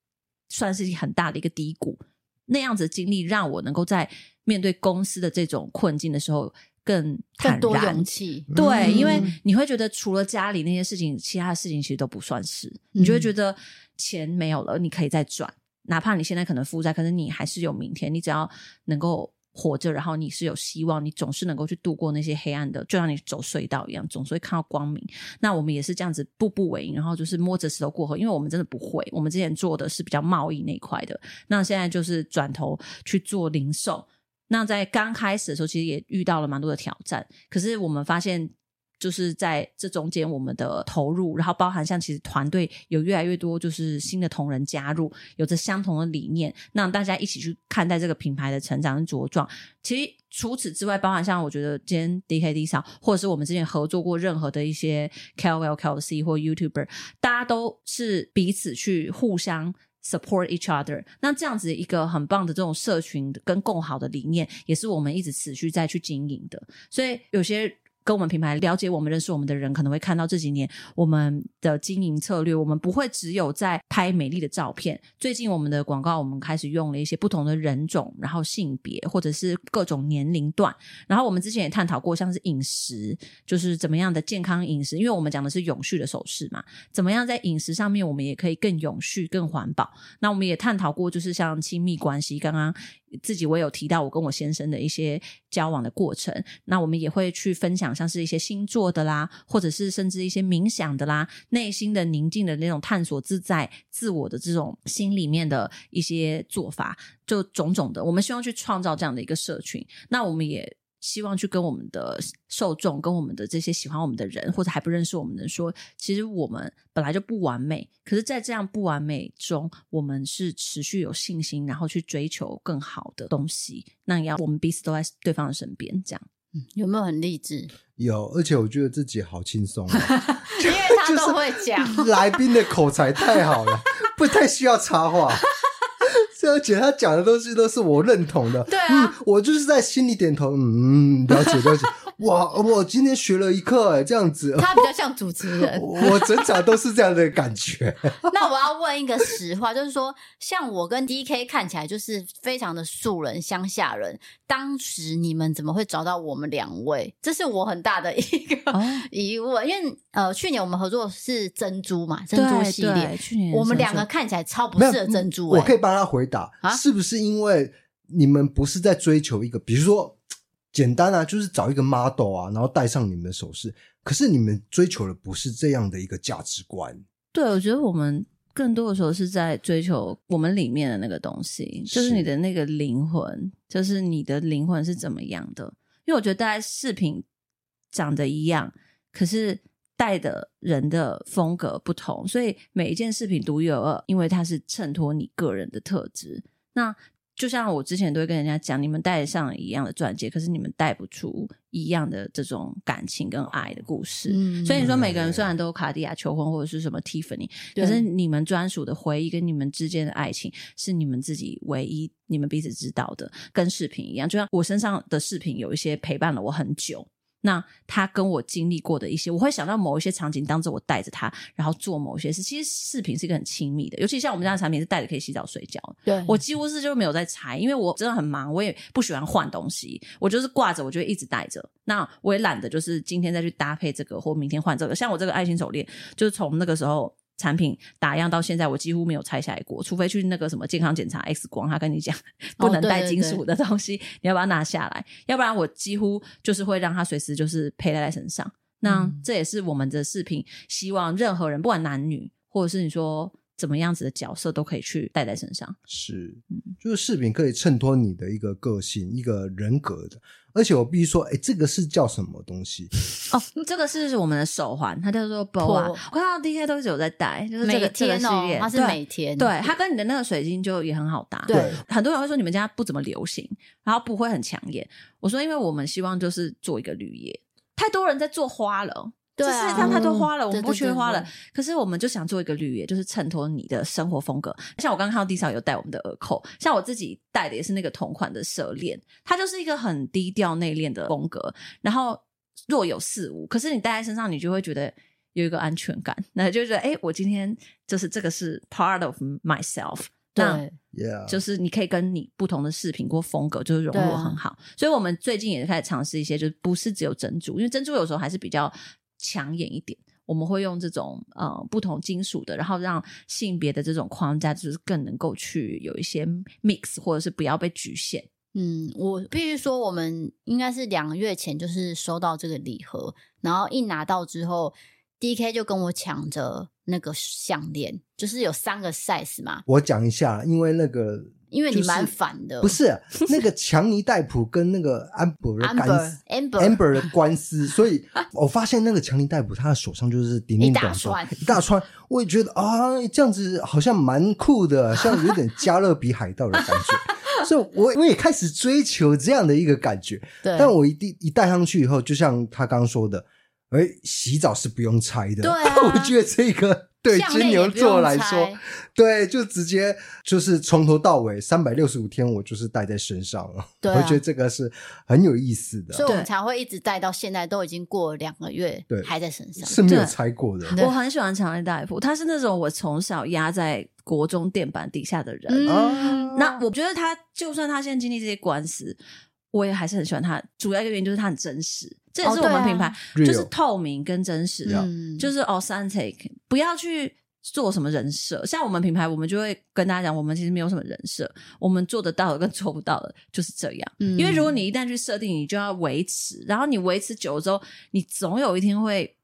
算是很大的一个低谷，那样子的经历让我能够在面对公司的这种困境的时候。更，更多勇气，对，嗯、因为你会觉得除了家里那些事情，其他的事情其实都不算事。嗯、你就会觉得钱没有了，你可以再赚，哪怕你现在可能负债，可是你还是有明天。你只要能够活着，然后你是有希望，你总是能够去度过那些黑暗的，就像你走隧道一样，总是会看到光明。那我们也是这样子步步为营，然后就是摸着石头过河，因为我们真的不会。我们之前做的是比较贸易那一块的，那现在就是转头去做零售。那在刚开始的时候，其实也遇到了蛮多的挑战。可是我们发现，就是在这中间，我们的投入，然后包含像其实团队有越来越多，就是新的同仁加入，有着相同的理念，让大家一起去看待这个品牌的成长跟茁壮。其实除此之外，包含像我觉得今天 DKD 上，或者是我们之前合作过任何的一些 KOL、KOC 或 YouTuber，大家都是彼此去互相。Support each other，那这样子一个很棒的这种社群跟共好的理念，也是我们一直持续在去经营的。所以有些。跟我们品牌了解我们、认识我们的人，可能会看到这几年我们的经营策略。我们不会只有在拍美丽的照片。最近我们的广告，我们开始用了一些不同的人种，然后性别或者是各种年龄段。然后我们之前也探讨过，像是饮食，就是怎么样的健康饮食，因为我们讲的是永续的首饰嘛，怎么样在饮食上面我们也可以更永续、更环保。那我们也探讨过，就是像亲密关系，刚刚。自己我有提到我跟我先生的一些交往的过程，那我们也会去分享像是一些星座的啦，或者是甚至一些冥想的啦，内心的宁静的那种探索自在自我的这种心里面的一些做法，就种种的，我们希望去创造这样的一个社群，那我们也。希望去跟我们的受众、跟我们的这些喜欢我们的人，或者还不认识我们的人说，其实我们本来就不完美，可是，在这样不完美中，我们是持续有信心，然后去追求更好的东西。那要我们彼此都在对方的身边，这样，嗯，有没有很励志？有，而且我觉得自己好轻松 <laughs> 啊，因为他都会讲，来宾的口才太好了，不太需要插话。而且他讲的东西都是我认同的，对啊，嗯，我就是在心里点头，嗯，了解了解。<laughs> 哇，我今天学了一课，哎，这样子。他比较像主持人，<laughs> 我整场都是这样的感觉。<laughs> 那我要问一个实话，就是说，像我跟 DK 看起来就是非常的素人、乡下人，当时你们怎么会找到我们两位？这是我很大的一个疑问，哦、因为呃，去年我们合作是珍珠嘛，珍珠系列，去年我们两个看起来超不适合珍珠。我可以帮他回是不是因为你们不是在追求一个，比如说？简单啊，就是找一个 model 啊，然后戴上你们的首饰。可是你们追求的不是这样的一个价值观。对，我觉得我们更多的时候是在追求我们里面的那个东西，就是你的那个灵魂，就是你的灵魂是怎么样的。因为我觉得大家饰品长得一样，可是戴的人的风格不同，所以每一件饰品独一无二，因为它是衬托你个人的特质。那就像我之前都会跟人家讲，你们戴上一样的钻戒，可是你们带不出一样的这种感情跟爱的故事。嗯，所以你说每个人虽然都有卡地亚求婚或者是什么 Tiffany，可是你们专属的回忆跟你们之间的爱情是你们自己唯一你们彼此知道的，跟饰品一样。就像我身上的饰品有一些陪伴了我很久。那他跟我经历过的一些，我会想到某一些场景，当着我带着他，然后做某些事。其实饰品是一个很亲密的，尤其像我们家的产品是带着可以洗澡睡觉。对，我几乎是就没有在拆，因为我真的很忙，我也不喜欢换东西，我就是挂着，我就一直带着。那我也懒得就是今天再去搭配这个，或明天换这个。像我这个爱心手链，就是从那个时候。产品打样到现在，我几乎没有拆下来过，除非去那个什么健康检查 X 光，他跟你讲不能带金属的东西，哦、对对对，你要把它拿下来，要不然我几乎就是会让它随时就是佩戴在身上。那这也是我们的视频，希望任何人不管男女，或者是你说怎么样子的角色，都可以去戴在身上。是，就是饰品可以衬托你的一个个性、一个人格的。而且我必须说，哎，这个是叫什么东西？<laughs> 哦，这个是我们的手环，它叫做 BOA。我看到 DK 都是有在戴，就是这个这个系列，它是每天。对，它跟你的那个水晶就也很好搭。对，很多人会说你们家不怎么流行，然后不会很抢眼。我说，因为我们希望就是做一个绿叶，太多人在做花了。对啊，世界上太多花了，嗯、我们不缺花了。对对对对，可是我们就想做一个绿叶，就是衬托你的生活风格。像我刚刚看到地上有戴我们的耳扣，像我自己戴的也是那个同款的舌链，它就是一个很低调内敛的风格，然后若有似无。可是你戴在身上，你就会觉得有一个安全感，<laughs> 那就觉得哎、欸，我今天就是这个是 part of myself。对，那就是你可以跟你不同的饰品或风格就是融入很好。啊、所以我们最近也开始尝试一些，就是不是只有珍珠，因为珍珠有时候还是比较。抢眼一点，我们会用这种呃不同金属的，然后让性别的这种框架就是更能够去有一些 mix，或者是不要被局限。嗯，我必须说，我们应该是两个月前就是收到这个礼盒，然后一拿到之后，DK 就跟我抢着那个项链，就是有三个 size 嘛。我讲一下，因为那个。因为你蛮烦的，不是那个强尼戴普跟那个安博的官司，Amber。的官司，所以我发现那个强尼戴普他的手上就是叮叮当当一大串，我也觉得啊，这样子好像蛮酷的，像有点加勒比海盗的感觉，<laughs> 所以我我也开始追求这样的一个感觉。对，但我一定一戴上去以后，就像他刚刚说的，哎，洗澡是不用拆的，对啊，<laughs> 我觉得这个。对金牛座来说，对，就直接就是从头到尾三百六十五天，我就是戴在身上了。<laughs> 对啊，我觉得这个是很有意思的，所以我们才会一直戴到现在，都已经过两个月，对，还在身上，是没有拆过的。我很喜欢强尼戴普，他是那种我从小压在国中垫板底下的人。嗯，那我觉得他就算他现在经历这些官司，我也还是很喜欢他。主要一个原因就是他很真实。这也是我们品牌，哦啊、就是透明跟真实的，嗯、就是 authentic，不要去做什么人设。像我们品牌，我们就会跟大家讲，我们其实没有什么人设，我们做得到的跟做不到的就是这样。嗯、因为如果你一旦去设定，你就要维持，然后你维持久了之后，你总有一天会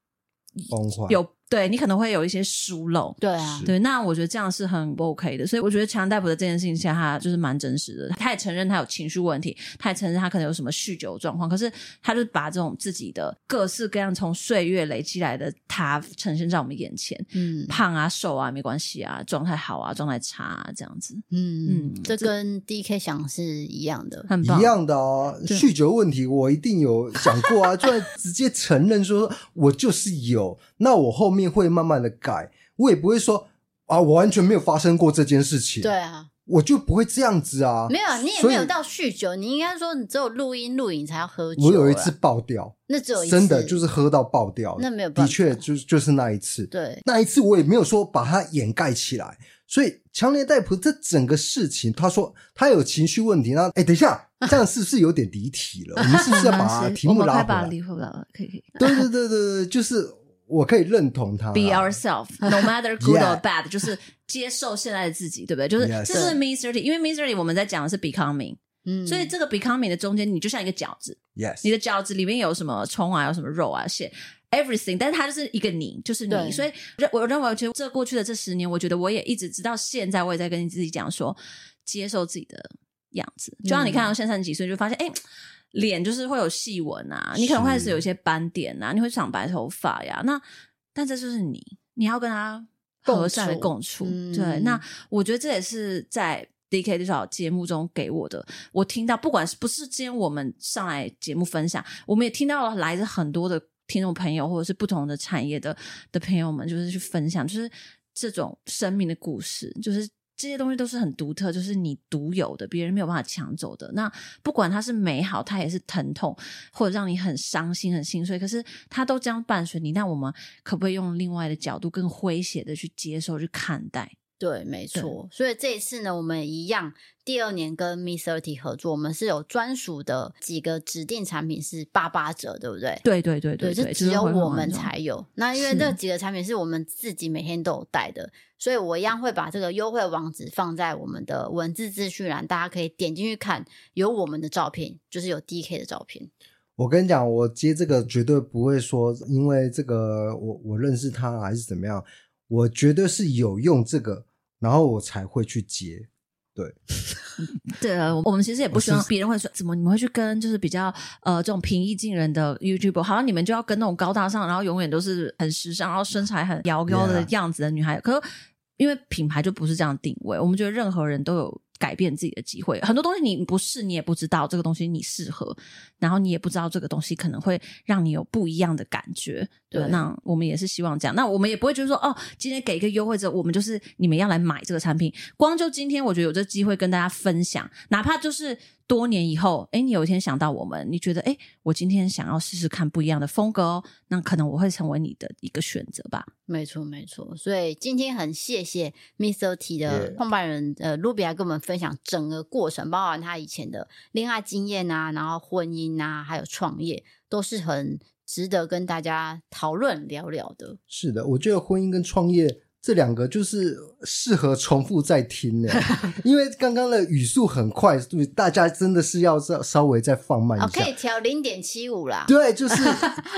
有。对，你可能会有一些疏漏，对啊，对，那我觉得这样是很不 OK 的，所以我觉得强尼戴普的这件事情下，他就是蛮真实的，他也承认他有情绪问题，他也承认他可能有什么酗酒状况，可是他就把这种自己的各式各样从岁月累积来的他呈现在我们眼前，嗯，胖啊瘦啊没关系啊，状态好啊状态差啊这样子，嗯嗯，这跟 DK 想是一样的，很棒，一样的哦，酗酒问题我一定有想过啊，就直接承认说我就是有，那我后面。会慢慢的改，我也不会说啊，我完全没有发生过这件事情。对啊，我就不会这样子啊。没有，你也没有到酗酒，你应该说你只有录音录影才要喝酒。我有一次爆掉，那只有一次真的就是喝到爆掉，那没有办法，的确就就是那一次。对，那一次我也没有说把它掩盖起来。所以强烈戴普这整个事情，他说他有情绪问题，那哎，等一下，这样是不是有点离题了？我们是不是要把 <laughs> 题目拉回来？离回来了，可以可以。对对对对对，就是。我可以认同他，Be ourselves, no matter good or bad，就是接受现在的自己，对不对？就是这是 misery，因为 misery 我们在讲的是 becoming，嗯，所以这个 becoming 的中间，你就像一个饺子，Yes，你的饺子里面有什么葱啊，有什么肉啊，馅，everything，但是它就是一个你，就是你。所以，我认为，其实这过去的这十年，我觉得我也一直直到现在，我也在跟你自己讲说，接受自己的样子。就像你看到现在几岁，就发现，哎。脸就是会有细纹啊，你可能会开始有一些斑点啊，你会长白头发呀。那但这就是你，你要跟他和善的共处。共处嗯、对，那我觉得这也是在 DK 这少节目中给我的，我听到不管是不是今天我们上来节目分享，我们也听到了来自很多的听众朋友或者是不同的产业的的朋友们，就是去分享，就是这种生命的故事，就是。这些东西都是很独特，就是你独有的，别人没有办法抢走的。那不管它是美好，它也是疼痛，或者让你很伤心、很心碎，可是它都将伴随你。那我们可不可以用另外的角度，更诙谐的去接受、去看待？对，没错。所以这一次呢，我们一样，第二年跟 Miss30 合作，我们是有专属的几个指定产品是八八折，对不对？对对对对，对，就只有我们才有。那因为这几个产品是我们自己每天都有带的，所以我一样会把这个优惠网址放在我们的文字资讯栏，大家可以点进去看，有我们的照片，就是有 DK 的照片。我跟你讲，我接这个绝对不会说，因为这个我我认识他还是怎么样，我绝对是有用这个。然后我才会去接，对，<laughs> 对啊，我们其实也不希望别人会说，怎么你们会去跟就是比较呃这种平易近人的 YouTuber，好像你们就要跟那种高大上，然后永远都是很时尚，然后身材很窈窕的样子的女孩.可是因为品牌就不是这样定位，我们觉得任何人都有。改变自己的机会，很多东西你不试，你也不知道这个东西你适合，然后你也不知道这个东西可能会让你有不一样的感觉。对，对，那我们也是希望这样，那我们也不会觉得说，哦，今天给一个优惠者，我们就是你们要来买这个产品。光就今天，我觉得有这机会跟大家分享，哪怕就是。多年以后，哎，你有一天想到我们，你觉得，哎，我今天想要试试看不一样的风格哦，那可能我会成为你的一个选择吧。没错，没错。所以今天很谢谢 Miss30 的创办人呃 Ruby 来跟我们分享整个过程，包含他以前的恋爱经验啊，然后婚姻啊，还有创业，都是很值得跟大家讨论聊聊的。是的，我觉得婚姻跟创业。这两个就是适合重复再听的，<laughs> 因为刚刚的语速很快，所以大家真的是要稍稍微再放慢一下。可以调零点七五啦。对，就是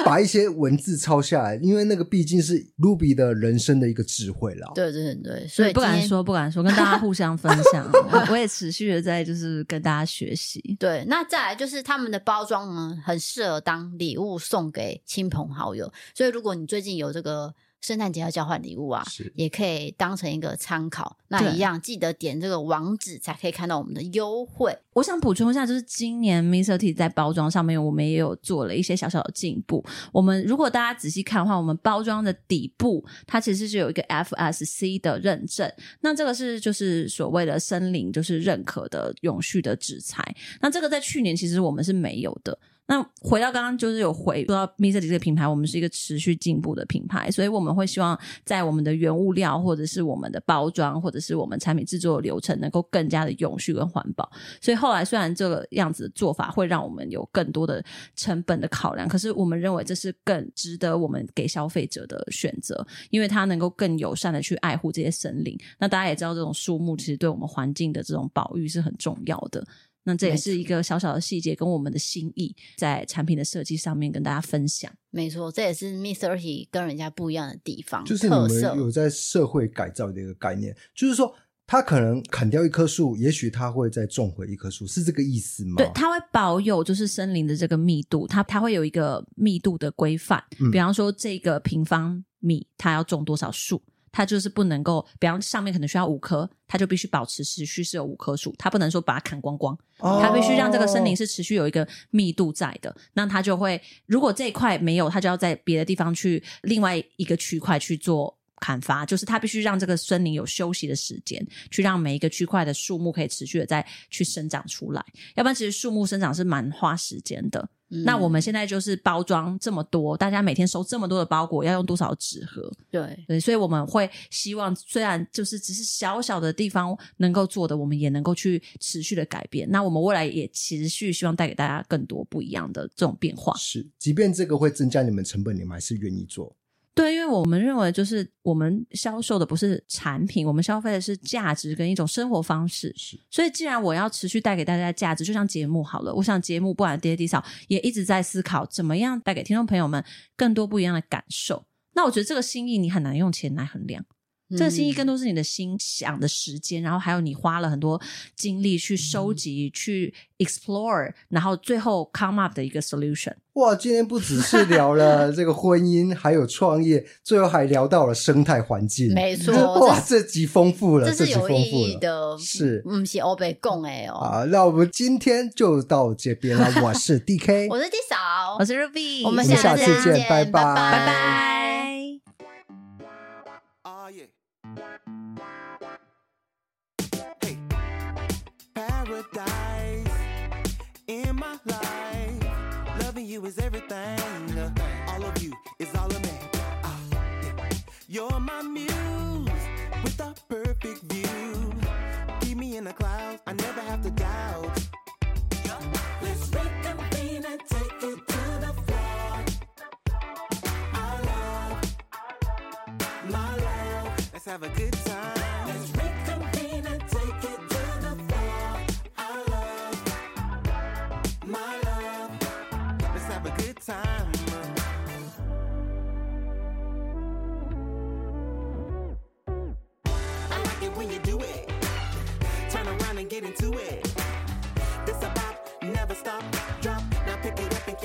把一些文字抄下来，因为那个毕竟是 Ruby 的人生的一个智慧啦。对对对，所以不敢说不敢说，跟大家互相分享。<laughs> 我也持续的在就是跟大家学习。对，那再来就是他们的包装呢，很适合当礼物送给亲朋好友。所以如果你最近有这个。圣诞节要交换礼物啊，是也可以当成一个参考。那一样记得点这个网址，才可以看到我们的优惠。我想补充一下，就是今年 Miss30 在包装上面，我们也有做了一些小小的进步。我们如果大家仔细看的话，我们包装的底部它其实是有一个 FSC 的认证，那这个是就是所谓的森林就是认可的永续的纸材。那这个在去年其实我们是没有的。那回到刚刚，就是有回说到 Mr. 这个品牌，我们是一个持续进步的品牌，所以我们会希望在我们的原物料，或者是我们的包装，或者是我们产品制作的流程，能够更加的永续跟环保。所以后来虽然这个样子的做法会让我们有更多的成本的考量，可是我们认为这是更值得我们给消费者的选择，因为它能够更友善的去爱护这些森林。那大家也知道，这种树木其实对我们环境的这种保育是很重要的。那这也是一个小小的细节，跟我们的心意在产品的设计上面跟大家分享。没错，这也是 Miss30 跟人家不一样的地方，就是你们有在社会改造的一个概念，就是说，他可能砍掉一棵树，也许他会再种回一棵树，是这个意思吗？对，他会保有就是森林的这个密度，它它会有一个密度的规范，嗯、比方说这个平方米它要种多少树。它就是不能够，比方上面可能需要五棵，它就必须保持持续是有五棵树，它不能说把它砍光光，哦、它必须让这个森林是持续有一个密度在的。那它就会，如果这一块没有，它就要在别的地方去另外一个区块去做砍伐，就是它必须让这个森林有休息的时间，去让每一个区块的树木可以持续的再去生长出来。要不然，其实树木生长是蛮花时间的。嗯、那我们现在就是包装这么多，大家每天收这么多的包裹，要用多少纸盒？对对，所以我们会希望，虽然就是只是小小的地方能够做的，我们也能够去持续的改变。那我们未来也持续希望带给大家更多不一样的这种变化。是，即便这个会增加你们成本，你们还是愿意做。对，因为我们认为，就是我们销售的不是产品，我们消费的是价值跟一种生活方式。是，所以既然我要持续带给大家价值，就像节目好了，我想节目不管跌跌少，也一直在思考怎么样带给听众朋友们更多不一样的感受。那我觉得这个心意你很难用钱来衡量。这个心意更多是你的心想的时间，然后还有你花了很多精力去收集、嗯、去 explore，然后最后 come up 的一个 solution。哇，今天不只是聊了这个婚姻，还有创业，最后还聊到了生态环境。没错，<laughs> 哇，这集丰富了，这是有意义的，是，嗯，是欧北共哎哦。啊，那我们今天就到这边了。我是 DK，<laughs> 我是 D 嫂，我是 Ruby，我们下次见，拜拜，拜拜。you is everything. Uh, all of you is all of me. Ah, yeah. You're my muse with a perfect view. Keep me in the clouds, I never have to doubt. Let's and take it to the floor. My love. Let's have a good time.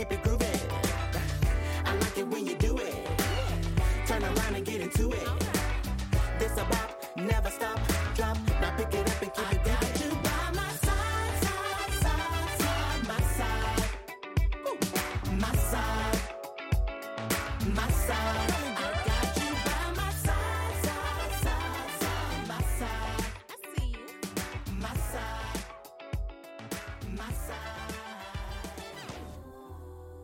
keep it grooving. I like it when you do it. Turn around and get into it. This a bop, never stop, drop. Now pick it up and keep it down.